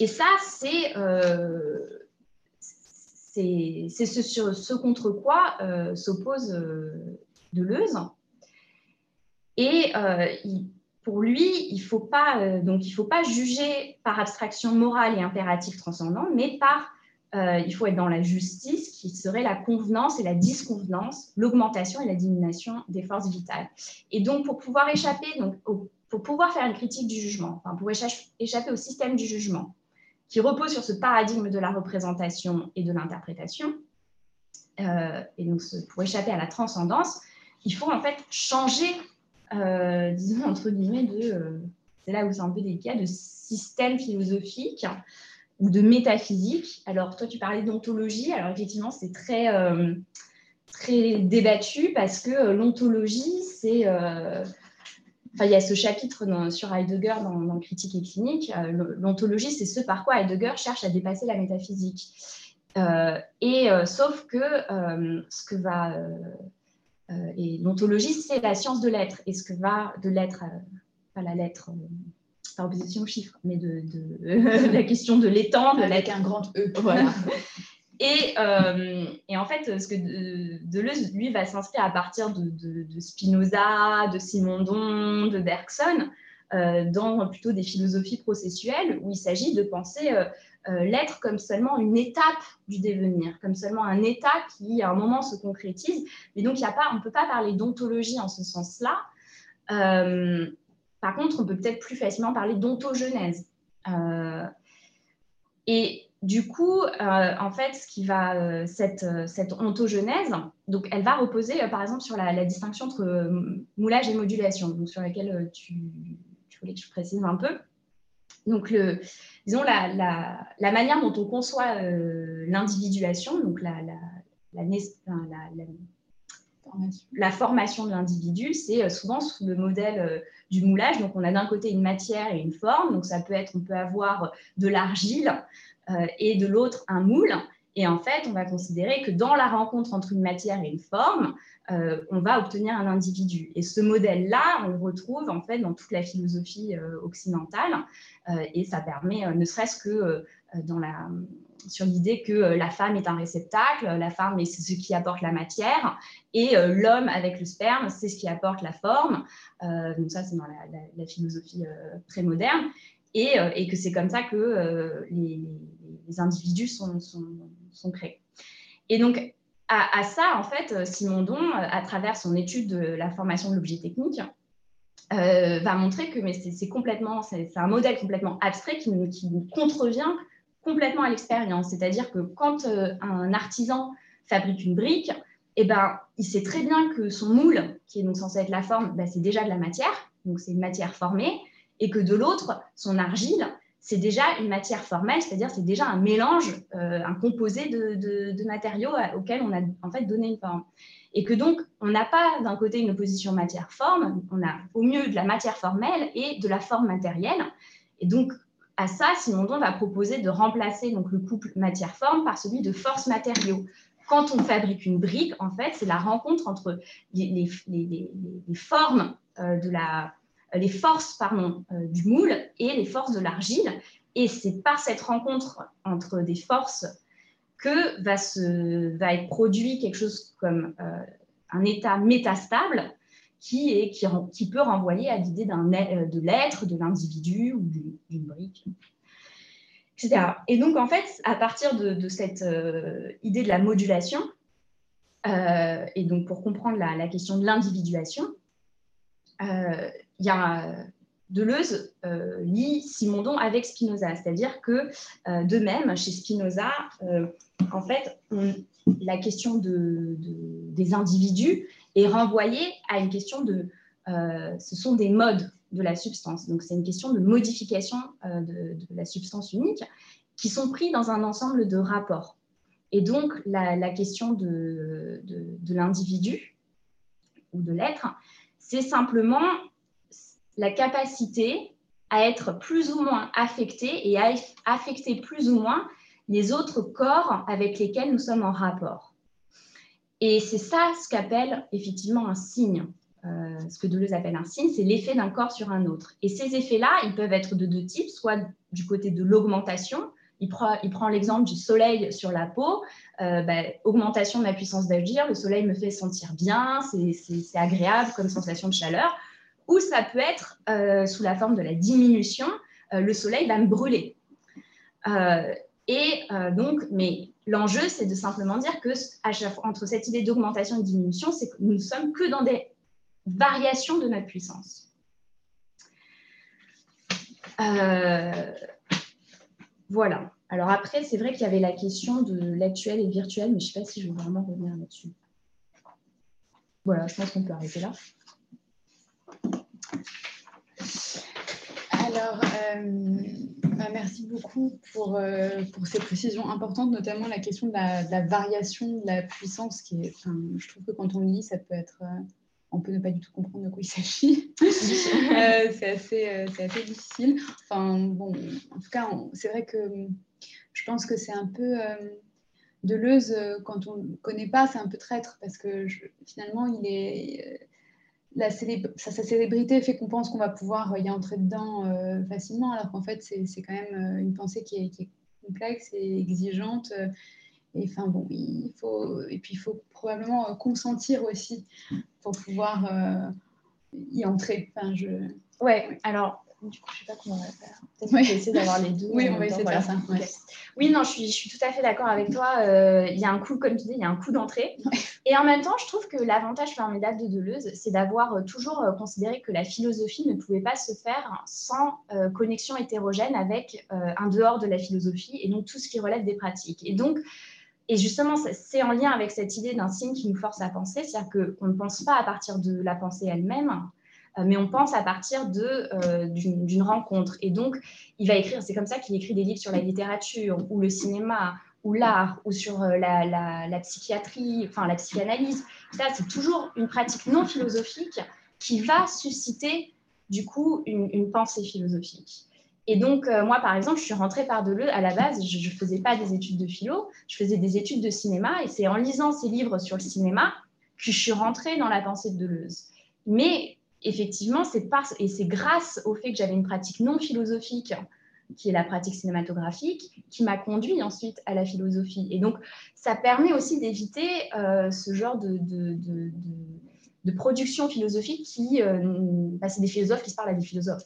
Et ça, c'est euh, ce, contre quoi euh, s'oppose Deleuze. Et pour lui, il ne faut, pas, faut pas juger par abstraction morale et impératif transcendant, mais par il faut être dans la justice, qui serait la convenance et la disconvenance, l'augmentation et la diminution des forces vitales. Et donc, pour pouvoir échapper donc, au pour pouvoir faire une critique du jugement, pour échapper au système du jugement, qui repose sur ce paradigme de la représentation et de l'interprétation, euh, et donc pour échapper à la transcendance, il faut en fait changer, euh, disons entre guillemets, de, euh, c'est là où c'est un peu délicat, de système philosophique ou de métaphysique. Alors toi, tu parlais d'ontologie, alors effectivement, c'est très, très débattu parce que l'ontologie, c'est il y a ce chapitre sur Heidegger dans, Critique et clinique. Euh, l'ontologie, c'est ce par quoi Heidegger cherche à dépasser la métaphysique. Euh, et euh, sauf que ce que va et l'ontologie, c'est la science de l'être. Et ce que va de l'être, pas la lettre par opposition au chiffre, mais de, la question de l'étendre. Avec un grand E. Voilà. Et, et, en fait, ce que Deleuze, lui, va s'inscrire à partir de, de, Spinoza, de Simondon, de Bergson, dans plutôt des philosophies processuelles, où il s'agit de penser euh, l'être comme seulement une étape du devenir, comme seulement un état qui, à un moment, se concrétise. Mais donc, y a pas, on ne peut pas parler d'ontologie en ce sens-là. Euh, par contre, on peut peut-être plus facilement parler d'ontogenèse. Euh, et du coup, en fait, ce qui va, cette, cette ontogenèse, donc elle va reposer, par exemple, sur la, distinction entre moulage et modulation, sur laquelle tu, voulais que je précise un peu. Donc, disons, la, la, manière dont on conçoit euh, l'individuation, donc la, la, formation de l'individu, c'est euh, souvent sous le modèle euh, du moulage. Donc, on a d'un côté une matière et une forme. Donc, ça peut être, on peut avoir de l'argile et de l'autre un moule. Et en fait, on va considérer que dans la rencontre entre une matière et une forme, euh, on va obtenir un individu. Et ce modèle-là, on le retrouve en fait dans toute la philosophie euh, occidentale. Euh, et ça permet, ne serait-ce que dans la, sur l'idée que la femme est un réceptacle, la femme est ce qui apporte la matière, et l'homme avec le sperme, c'est ce qui apporte la forme. donc ça, c'est dans la, philosophie très moderne. Et, et, que c'est comme ça que les, individus sont, sont, sont créés. Et donc, à, ça, en fait, euh, Simondon, euh, à travers son étude de la formation de l'objet technique, euh, va montrer que c'est complètement, c'est un modèle complètement abstrait qui, qui contrevient complètement à l'expérience. C'est-à-dire que quand un artisan fabrique une brique, eh ben, il sait très bien que son moule, qui est donc censé être la forme, ben, c'est déjà de la matière, donc c'est une matière formée, et que de l'autre, son argile, c'est déjà une matière formelle, c'est-à-dire c'est déjà un mélange, euh, un composé de, matériaux auxquels on a en fait donné une forme. Et que donc, on n'a pas d'un côté une opposition matière-forme, on a au mieux de la matière formelle et de la forme matérielle. Et donc, à ça, Simondon va proposer de remplacer donc, le couple matière-forme par celui de force-matériaux. Quand on fabrique une brique, en fait, c'est la rencontre entre les, formes euh, de la, les forces pardon, euh, du moule et les forces de l'argile. Et c'est par cette rencontre entre des forces que va, se, va être produit quelque chose comme euh, un état métastable qui, est, qui, peut renvoyer à l'idée euh, de l'être, de l'individu ou d'une brique, etc. Et donc, en fait, à partir de, cette idée de la modulation, et donc pour comprendre la, question de l'individuation, y a Deleuze euh, lit Simondon avec Spinoza, c'est-à-dire que euh, de même, chez Spinoza, euh, en fait, la question de, des individus est renvoyée à une question de, ce sont des modes de la substance, donc c'est une question de modification de, la substance unique qui sont pris dans un ensemble de rapports. Et donc la, la question de, l'individu ou de l'être, c'est simplement la capacité à être plus ou moins affecté et à affecter plus ou moins les autres corps avec lesquels nous sommes en rapport. Et c'est ça ce qu'appelle effectivement un signe. Euh, ce que Deleuze appelle un signe, c'est l'effet d'un corps sur un autre. Et ces effets-là, ils peuvent être de deux types, soit du côté de l'augmentation, il prend, l'exemple du soleil sur la peau, euh, bah, augmentation de ma puissance d'agir, le soleil me fait sentir bien, c'est agréable comme sensation de chaleur ou ça peut être euh, sous la forme de la diminution, le soleil va me brûler. Et donc, mais l'enjeu, c'est de simplement dire que entre cette idée d'augmentation et de diminution, c'est que nous ne sommes que dans des variations de notre puissance. voilà. Alors après, c'est vrai qu'il y avait la question de l'actuel et virtuel, mais je ne sais pas si je vais vraiment revenir là-dessus. Voilà, je pense qu'on peut arrêter là. Alors, euh, merci beaucoup pour, euh, pour, ces précisions importantes, notamment la question de la, variation de la puissance. Qui est, je trouve que quand on lit, ça peut être. Euh, on peut ne pas du tout comprendre de quoi il s'agit. c'est assez, assez, difficile. Enfin, bon, en tout cas, c'est vrai que je pense que c'est un peu. Deleuze, quand on ne connaît pas, c'est un peu traître parce que finalement, il est la sa, célébrité fait qu'on pense qu'on va pouvoir y entrer dedans euh, facilement, alors qu'en fait, c'est quand même euh, une pensée qui est, complexe et exigeante. Euh, et enfin bon, il faut, et puis il faut probablement consentir aussi pour pouvoir y entrer. Enfin, je... Ouais, alors du coup, je ne sais pas comment on va faire. Peut-être qu'on va essayer d'avoir les deux. Oui, on va essayer de faire ça. Oui, non, je suis, je suis, tout à fait d'accord avec toi. Euh, il y a un coup, comme tu dis, il y a un coup d'entrée. Et en même temps, je trouve que l'avantage formidable de Deleuze, c'est d'avoir euh, toujours euh, considéré que la philosophie ne pouvait pas se faire sans connexion hétérogène avec un dehors de la philosophie et donc tout ce qui relève des pratiques. Et donc, et justement, c'est en lien avec cette idée d'un signe qui nous force à penser, c'est-à-dire qu'on ne pense pas à partir de la pensée elle-même, euh, mais on pense à partir euh, d'une rencontre. Et donc, il va écrire, c'est comme ça qu'il écrit des livres sur la littérature ou le cinéma ou l'art ou sur euh, la, psychiatrie, enfin la psychanalyse. Ça, c'est toujours une pratique non philosophique qui va susciter du coup une, pensée philosophique. Et donc, moi, par exemple, je suis rentrée par Deleuze. À la base, je ne faisais pas des études de philo, je faisais des études de cinéma. Et c'est en lisant ces livres sur le cinéma que je suis rentrée dans la pensée de Deleuze. Mais effectivement, c'est et c'est grâce au fait que j'avais une pratique non philosophique, qui est la pratique cinématographique, qui m'a conduit ensuite à la philosophie. Et donc, ça permet aussi d'éviter euh, ce genre de, de, production philosophique qui, euh, bah, c'est des philosophes qui se parlent à des philosophes.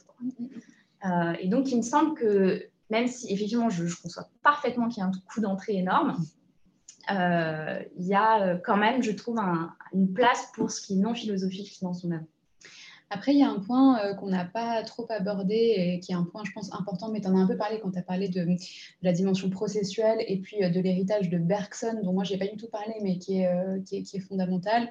Euh, et donc, il me semble que même si effectivement, je, conçois parfaitement qu'il y a un coup d'entrée énorme, il y a quand même, je trouve, une place pour ce qui est non philosophique dans son œuvre. Après, il y a un point euh, qu'on n'a pas trop abordé et qui est un point, je pense, important, mais tu en as un peu parlé quand tu as parlé de, la dimension processuelle et puis euh, de l'héritage de Bergson, dont moi, je n'ai pas du tout parlé, mais qui est, euh, qui est, fondamental.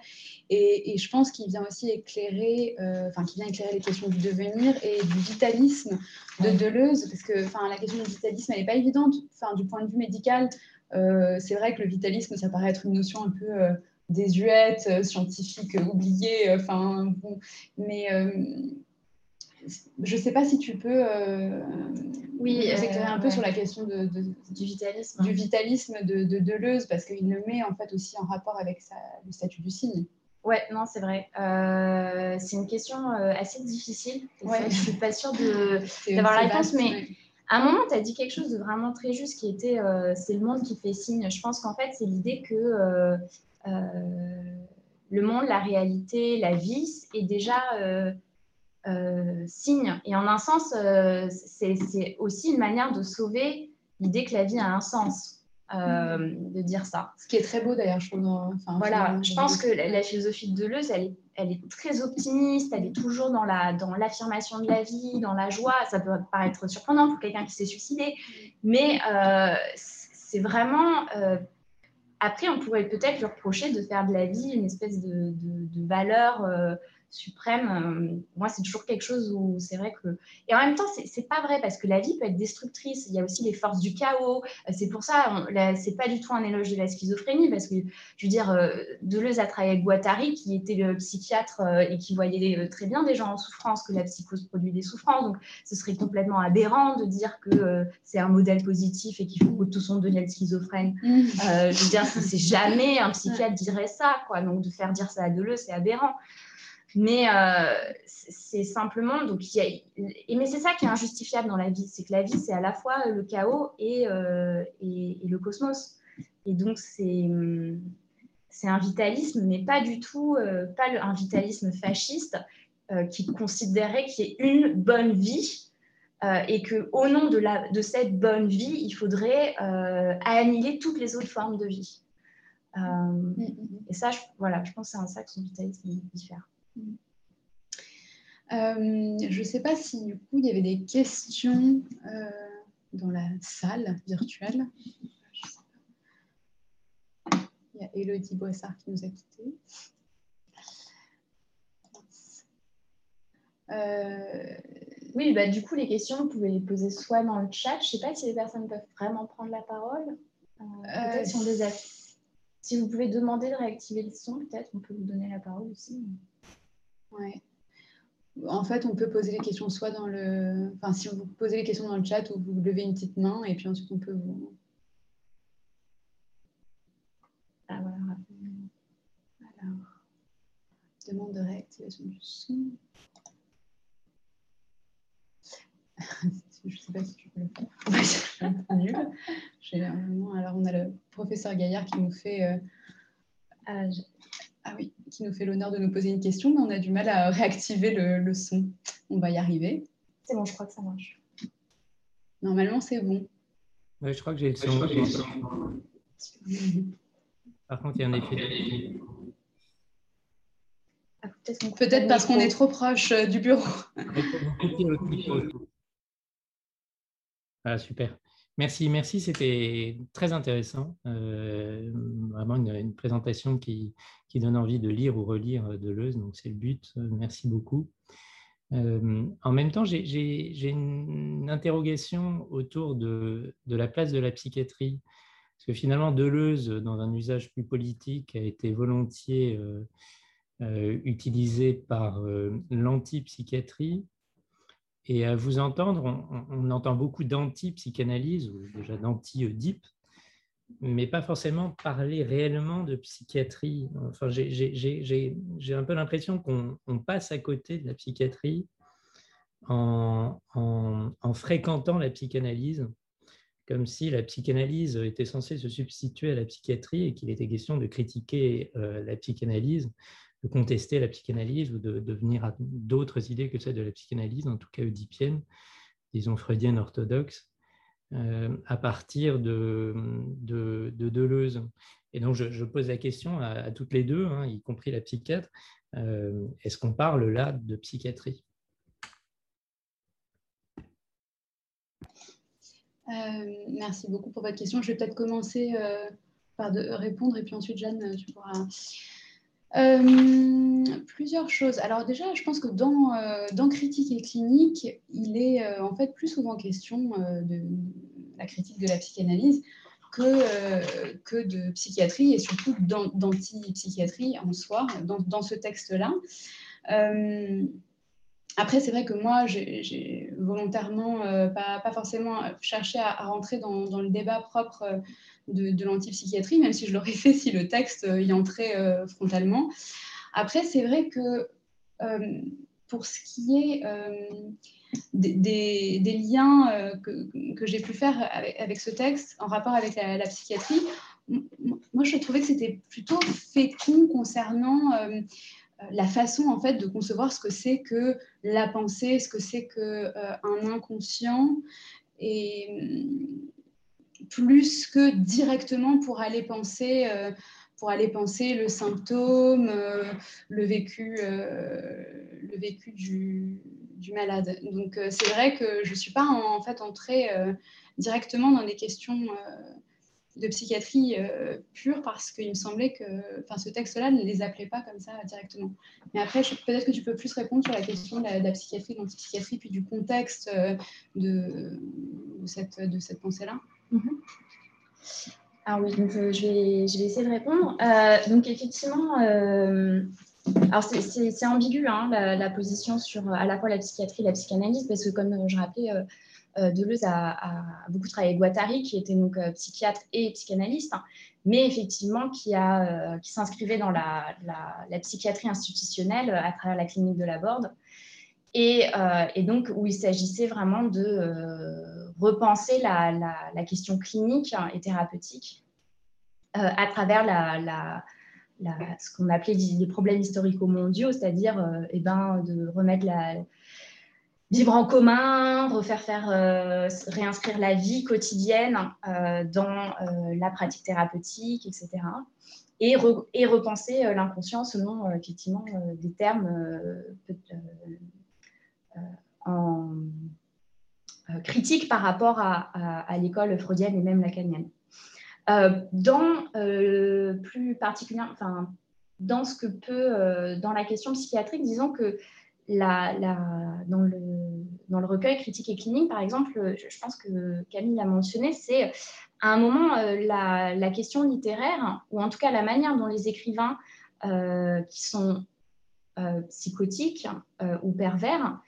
Et, je pense qu'il vient aussi éclairer, enfin, qui vient éclairer les questions du devenir et du vitalisme de Deleuze, parce que la question du vitalisme, elle n'est pas évidente. Du point de vue médical, c'est vrai que le vitalisme, ça paraît être une notion un peu désuète, euh, scientifique oubliée. Euh, enfin, bon, mais euh, je ne sais pas si tu peux oui, éclairer un peu sur la question de, du vitalisme, du vitalisme de, Deleuze, parce qu'il le met en fait aussi en rapport avec le statut du signe. Ouais, non, c'est vrai. c'est une question assez difficile. Ouais. je ne suis pas sûre d'avoir la réponse, mais à un moment, tu as dit quelque chose de vraiment très juste qui était c'est le monde qui fait signe. Je pense qu'en fait, c'est l'idée que euh, le monde, la réalité, la vie est déjà euh, euh, signe. Et en un sens, c'est aussi une manière de sauver l'idée que la vie a un sens. de dire ça. Ce qui est très beau d'ailleurs, je trouve. Enfin, voilà, je pense que la, philosophie de Deleuze, elle est, elle est, très optimiste, elle est toujours dans l'affirmation la, dans de la vie, dans la joie. Ça peut paraître surprenant pour quelqu'un qui s'est suicidé, mais c'est vraiment après, on pourrait peut-être lui reprocher de faire de la vie une espèce de, valeur euh, suprême. Euh, moi, c'est toujours quelque chose où c'est vrai que. Et en même temps, c'est pas vrai parce que la vie peut être destructrice. Il y a aussi les forces du chaos. Euh, c'est pour ça, c'est pas du tout un éloge de la schizophrénie parce que, je veux dire, euh, Deleuze a travaillé avec Guattari, qui était le psychiatre et qui voyait très bien des gens en souffrance, que la psychose produit des souffrances. Donc, ce serait complètement aberrant de dire que c'est un modèle positif et qu'il faut que tous on devienne schizophrène. Mmh. je veux dire, c'est jamais un psychiatre dirait ça, quoi. Donc, de faire dire ça à Deleuze, c'est aberrant. Mais euh, c'est simplement, donc, il y a, mais c'est ça qui est injustifiable dans la vie, c'est que la vie, c'est à la fois le chaos et, euh, et, le cosmos. Et donc, c'est un vitalisme, mais pas du tout, euh, pas un vitalisme fasciste qui considérait qu'il y ait une bonne vie et que au nom de, la, de cette bonne vie, il faudrait annihiler toutes les autres formes de vie. Mm, mm, mm. et ça, je, voilà, je pense que c'est un ça que son vitalisme diffère. Euh, je ne sais pas si du coup il y avait des questions euh, dans la salle virtuelle. Il y a Elodie Boissard qui nous a quittés. Euh, oui, bah, du coup, les questions, vous pouvez les poser soit dans le chat. Je ne sais pas si les personnes peuvent vraiment prendre la parole. peut-être si on les a... Si vous pouvez demander de réactiver le son, peut-être on peut vous donner la parole aussi. Ouais. En fait, on peut poser les questions soit dans le. Enfin, si vous posez les questions dans le chat ou vous levez une petite main et puis ensuite on peut vous. Ah voilà. Alors, demande de réactivation du son. Je ne sais pas si tu peux le faire. Alors, on a le professeur Gaillard qui nous fait. Ah, ah, oui, qui nous fait l'honneur de nous poser une question, mais on a du mal à réactiver le, son. On va y arriver. C'est bon, je crois que ça marche. Normalement, c'est bon. Je crois que j'ai le son. Par contre, il y a un effet. Ah, peut-être parce qu'on est trop proche euh, du bureau. ah, super. Merci, merci, c'était très intéressant. Euh, vraiment une, présentation qui, donne envie de lire ou relire euh, Deleuze, donc c'est le but. Merci beaucoup. en même temps, j'ai une interrogation autour de, la place de la psychiatrie. Parce que finalement, Deleuze, dans un usage plus politique, a été volontiers euh, utilisé par euh, l'antipsychiatrie. Et à vous entendre, on, entend beaucoup d'anti-psychanalyse, ou déjà d'anti-deep, mais pas forcément parler réellement de psychiatrie. Enfin, j'ai un peu l'impression qu'on passe à côté de la psychiatrie en, en, fréquentant la psychanalyse, comme si la psychanalyse était censée se substituer à la psychiatrie et qu'il était question de critiquer euh, la psychanalyse de contester la psychanalyse ou de, venir à d'autres idées que celles de la psychanalyse, en tout cas oedipienne, disons freudienne orthodoxe, euh, à partir de, de, Deleuze. Et donc, je, pose la question à, toutes les deux, hein, y compris la psychiatre, euh, est-ce qu'on parle là de psychiatrie? Euh, Merci beaucoup pour votre question. Je vais peut-être commencer par de répondre et puis ensuite, Jeanne, tu pourras euh, plusieurs choses. Alors déjà, je pense que dans, euh, critique et clinique, il est euh, en fait plus souvent question de la critique de la psychanalyse que, que de psychiatrie et surtout d'anti-psychiatrie en soi, dans ce texte-là. Après, c'est vrai que moi, j'ai volontairement pas, pas, forcément cherché à, rentrer dans, le débat propre de, de l'antipsychiatrie, même si je l'aurais fait si le texte euh, y entrait euh, frontalement. Après, c'est vrai que euh, pour ce qui est des, liens que, que j'ai pu faire avec, ce texte en rapport avec la, psychiatrie, moi je trouvais que c'était plutôt fécond concernant la façon en fait de concevoir ce que c'est que la pensée, ce que c'est que un inconscient et plus que directement pour aller penser, euh, pour aller penser le symptôme, euh, le vécu, euh, le vécu du, malade. Donc c'est vrai que je ne suis pas en, fait entrée directement dans des questions de psychiatrie pure parce qu'il me semblait que ce texte-là ne les appelait pas comme ça directement. Mais après, peut-être que tu peux plus répondre sur la question de la, psychiatrie, de l'antipsychiatrie, puis du contexte de, de cette, de cette pensée-là. Mhm. Alors oui, donc, euh, je, vais, je vais essayer de répondre. Euh, donc effectivement, euh, c'est ambigu hein, la, position sur à la fois la psychiatrie et la psychanalyse, parce que comme je rappelais, Deleuze a, beaucoup travaillé avec Guattari, qui était donc psychiatre et psychanalyste, mais effectivement qui, a, qui s'inscrivait dans la, la, psychiatrie institutionnelle à travers la clinique de la Borde. Et, et donc où il s'agissait vraiment de repenser la, question clinique et thérapeutique euh, à travers la, ce qu'on appelait les problèmes historico-mondiaux, c'est-à-dire euh, eh ben, de remettre la vivre en commun, refaire faire, euh, réinscrire la vie quotidienne dans la pratique thérapeutique, etc. Et, repenser l'inconscient selon effectivement des termes en euh, critique par rapport à, l'école freudienne et même lacanienne. Euh, dans euh, plus particulièrement, enfin, dans ce que peut, dans la question psychiatrique, disons que la, dans, le, dans, le, recueil critique et clinique, par exemple, je, pense que Camille l'a mentionné, c'est à un moment la, la, question littéraire, ou en tout cas la manière dont les écrivains qui sont psychotiques ou pervers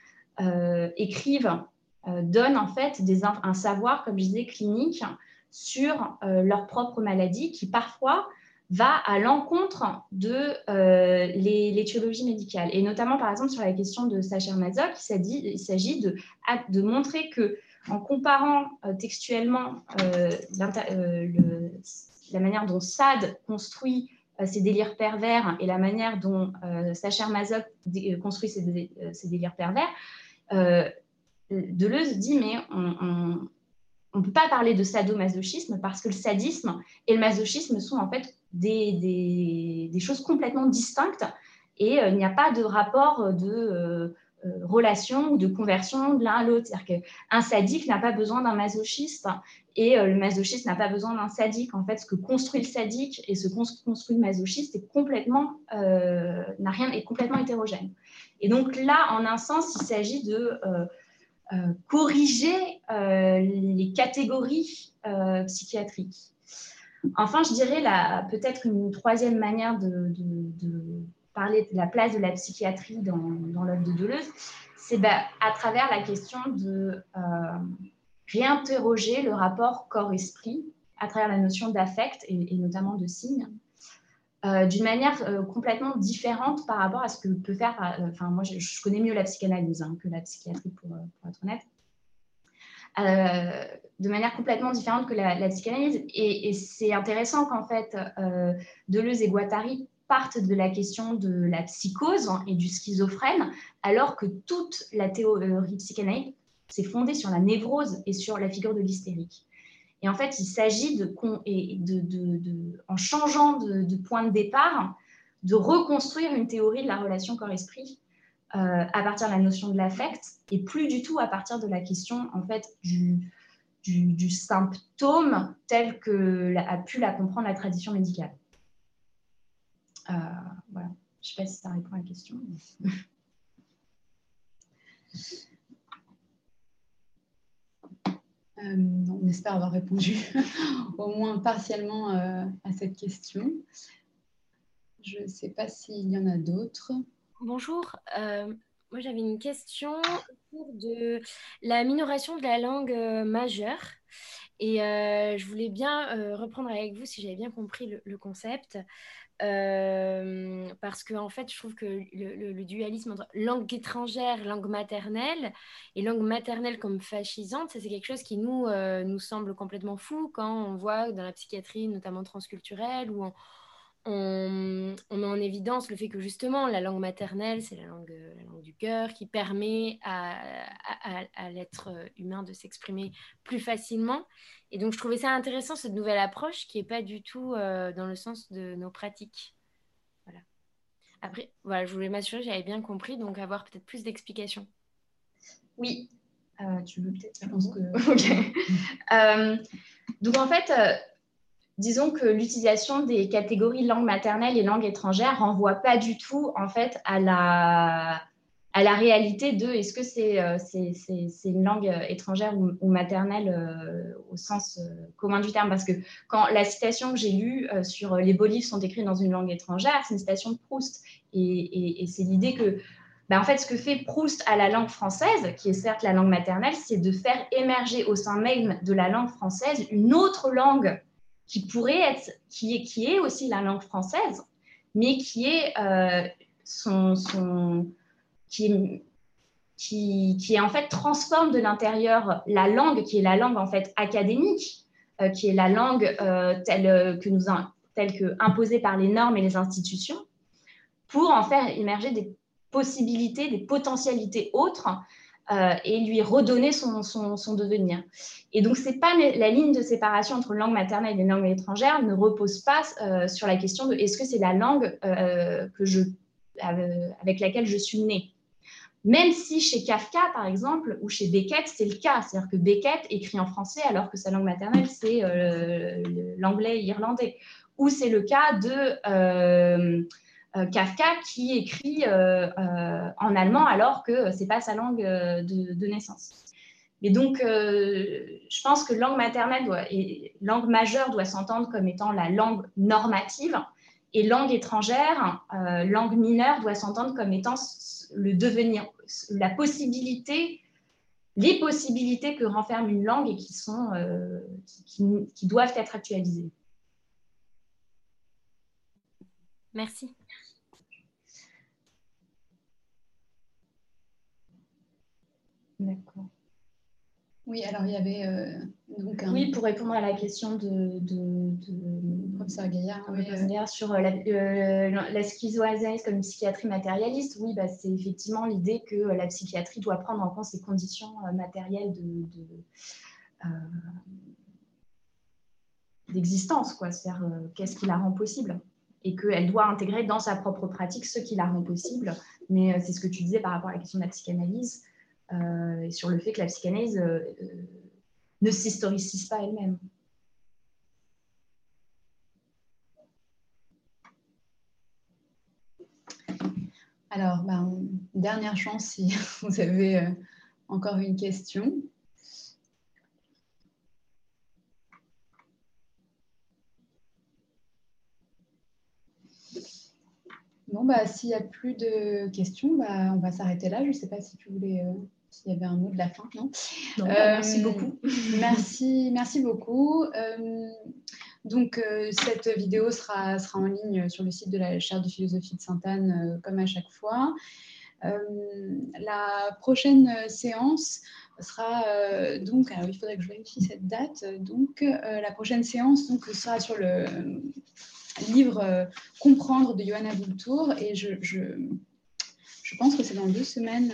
écrivent euh, donnent en fait un savoir, comme je disais, clinique sur euh, leur propre maladie qui parfois va à l'encontre de euh, médicale. Et notamment, par exemple, sur la question de Sacher Mazok, il s'agit de, de montrer que en comparant textuellement la manière dont Sade construit ses délires pervers et la manière dont Sacher Masoch construit ses, délires pervers, Deleuze dit mais on ne peut pas parler de sadomasochisme parce que le sadisme et le masochisme sont en fait des, choses complètement distinctes et euh, il n'y a pas de rapport de euh, euh, relation ou de conversion de l'un à l'autre. C'est-à-dire qu'un sadique n'a pas besoin d'un masochiste et le masochiste n'a pas besoin d'un sadique. En fait, ce que construit le sadique et ce que construit le masochiste est complètement, n'a rien, est complètement hétérogène. Et donc là, en un sens, il s'agit de corriger les catégories psychiatriques. Enfin, je dirais peut-être une troisième manière de, parler de la place de la psychiatrie dans, l'œuvre de Deleuze, c'est bah, à travers la question de euh, réinterroger le rapport corps-esprit à travers la notion d'affect et, notamment de signe, euh, d'une manière euh, complètement différente par rapport à ce que peut faire. Enfin, moi, je, connais mieux la psychanalyse hein, que la psychiatrie, pour, être honnête. De manière complètement différente que la, psychanalyse. Et, c'est intéressant qu'en fait, Deleuze et Guattari partent de la question de la psychose et du schizophrène, alors que toute la théorie psychanalytique s'est fondée sur la névrose et sur la figure de l'hystérique. Et en fait, il s'agit de, en changeant de, point de départ, de reconstruire une théorie de la relation corps-esprit euh, à partir de la notion de l'affect et plus du tout à partir de la question en fait du, symptôme tel que a pu la comprendre la tradition médicale. Euh, voilà. Je ne sais pas si ça répond à la question. Euh, on espère avoir répondu au moins partiellement à cette question. Je ne sais pas s'il y en a d'autres. Bonjour. moi, j'avais une question autour de la minoration de la langue majeure. Et je voulais bien reprendre avec vous, si j'avais bien compris le concept. Euh, parce que en fait, je trouve que le, dualisme entre langue étrangère, langue maternelle, et langue maternelle comme fascisante, c'est quelque chose qui nous, euh, nous semble complètement fou quand on voit dans la psychiatrie, notamment transculturelle, où on, on, met en évidence le fait que justement la langue maternelle, c'est la langue, la langue du cœur qui permet à, à, l'être humain de s'exprimer plus facilement. Et donc je trouvais ça intéressant, cette nouvelle approche qui n'est pas du tout euh, dans le sens de nos pratiques. Voilà. Après, voilà, je voulais m'assurer que j'avais bien compris, donc avoir peut-être plus d'explications. Oui, euh, tu veux peut-être Je pense que. ok. Euh, donc en fait disons que l'utilisation des catégories langue maternelle et langue étrangère renvoie pas du tout en fait à la, à la réalité de est-ce que c'est euh, c'est une langue étrangère ou, maternelle euh, au sens euh, commun du terme. Parce que quand la citation que j'ai lue sur les beaux livres sont écrits dans une langue étrangère c'est une citation de Proust. Et, et, c'est l'idée que ben, en fait, ce que fait Proust à la langue française, qui est certes la langue maternelle, c'est de faire émerger au sein même de la langue française une autre langue qui pourrait être, qui est, qui est aussi la langue française, mais qui est euh, son, son qui, qui, qui, est en fait transforme de l'intérieur la langue qui est la langue en fait académique, euh, qui est la langue euh, telle que nous telle que imposée par les normes et les institutions, pour en faire émerger des possibilités, des potentialités autres euh, et lui redonner son, devenir. Et donc, c'est pas la ligne de séparation entre langue maternelle et langue étrangère ne repose pas euh, sur la question de est-ce que c'est la langue euh, que je, avec laquelle je suis née. Même si chez Kafka, par exemple, ou chez Beckett, c'est le cas. C'est-à-dire que Beckett écrit en français alors que sa langue maternelle, c'est l'anglais irlandais. Ou c'est le cas de Kafka qui écrit euh, euh, en allemand alors que ce n'est pas sa langue de, naissance. Et donc, je pense que langue maternelle et langue majeure doit s'entendre comme étant la langue normative et langue étrangère, langue mineure doit s'entendre comme étant le devenir, la possibilité, les possibilités que renferme une langue et qui doivent être actualisées. Merci. D'accord. Oui, alors il y avait euh, donc un... Oui, pour répondre à la question de, de, professeur Gaillard, oui, sur la, la schizoanalyse comme psychiatrie matérialiste, oui, bah, c'est effectivement l'idée que la psychiatrie doit prendre en compte ces conditions matérielles de, d'existence, quoi, c'est-à-dire qu'est-ce qui la rend possible? Et qu'elle doit intégrer dans sa propre pratique ce qui la rend possible. Mais c'est ce que tu disais par rapport à la question de la psychanalyse euh, et sur le fait que la psychanalyse euh, euh, ne s'historicise pas elle-même. Alors, ben, dernière chance si vous avez encore une question. Bon, bah, s'il n'y a plus de questions, bah, on va s'arrêter là. Je ne sais pas si tu voulais s'il y avait un mot de la fin, non, bah, Merci beaucoup. merci, merci beaucoup. Euh, donc, euh, cette vidéo sera, sera en ligne sur le site de la chaire de philosophie de Sainte-Anne, euh, comme à chaque fois. la prochaine séance sera donc, alors il faudrait que je vérifie cette date. Donc, la prochaine séance donc, sera sur le livre Comprendre de Johanna Boultour et je, je, pense que c'est dans deux semaines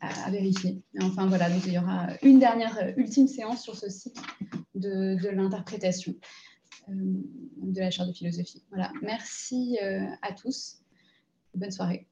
à, vérifier. enfin voilà, donc il y aura une dernière, euh, ultime séance sur ce cycle de, de l'interprétation euh, de la chaire de philosophie. Voilà, merci euh, à tous. Bonne soirée.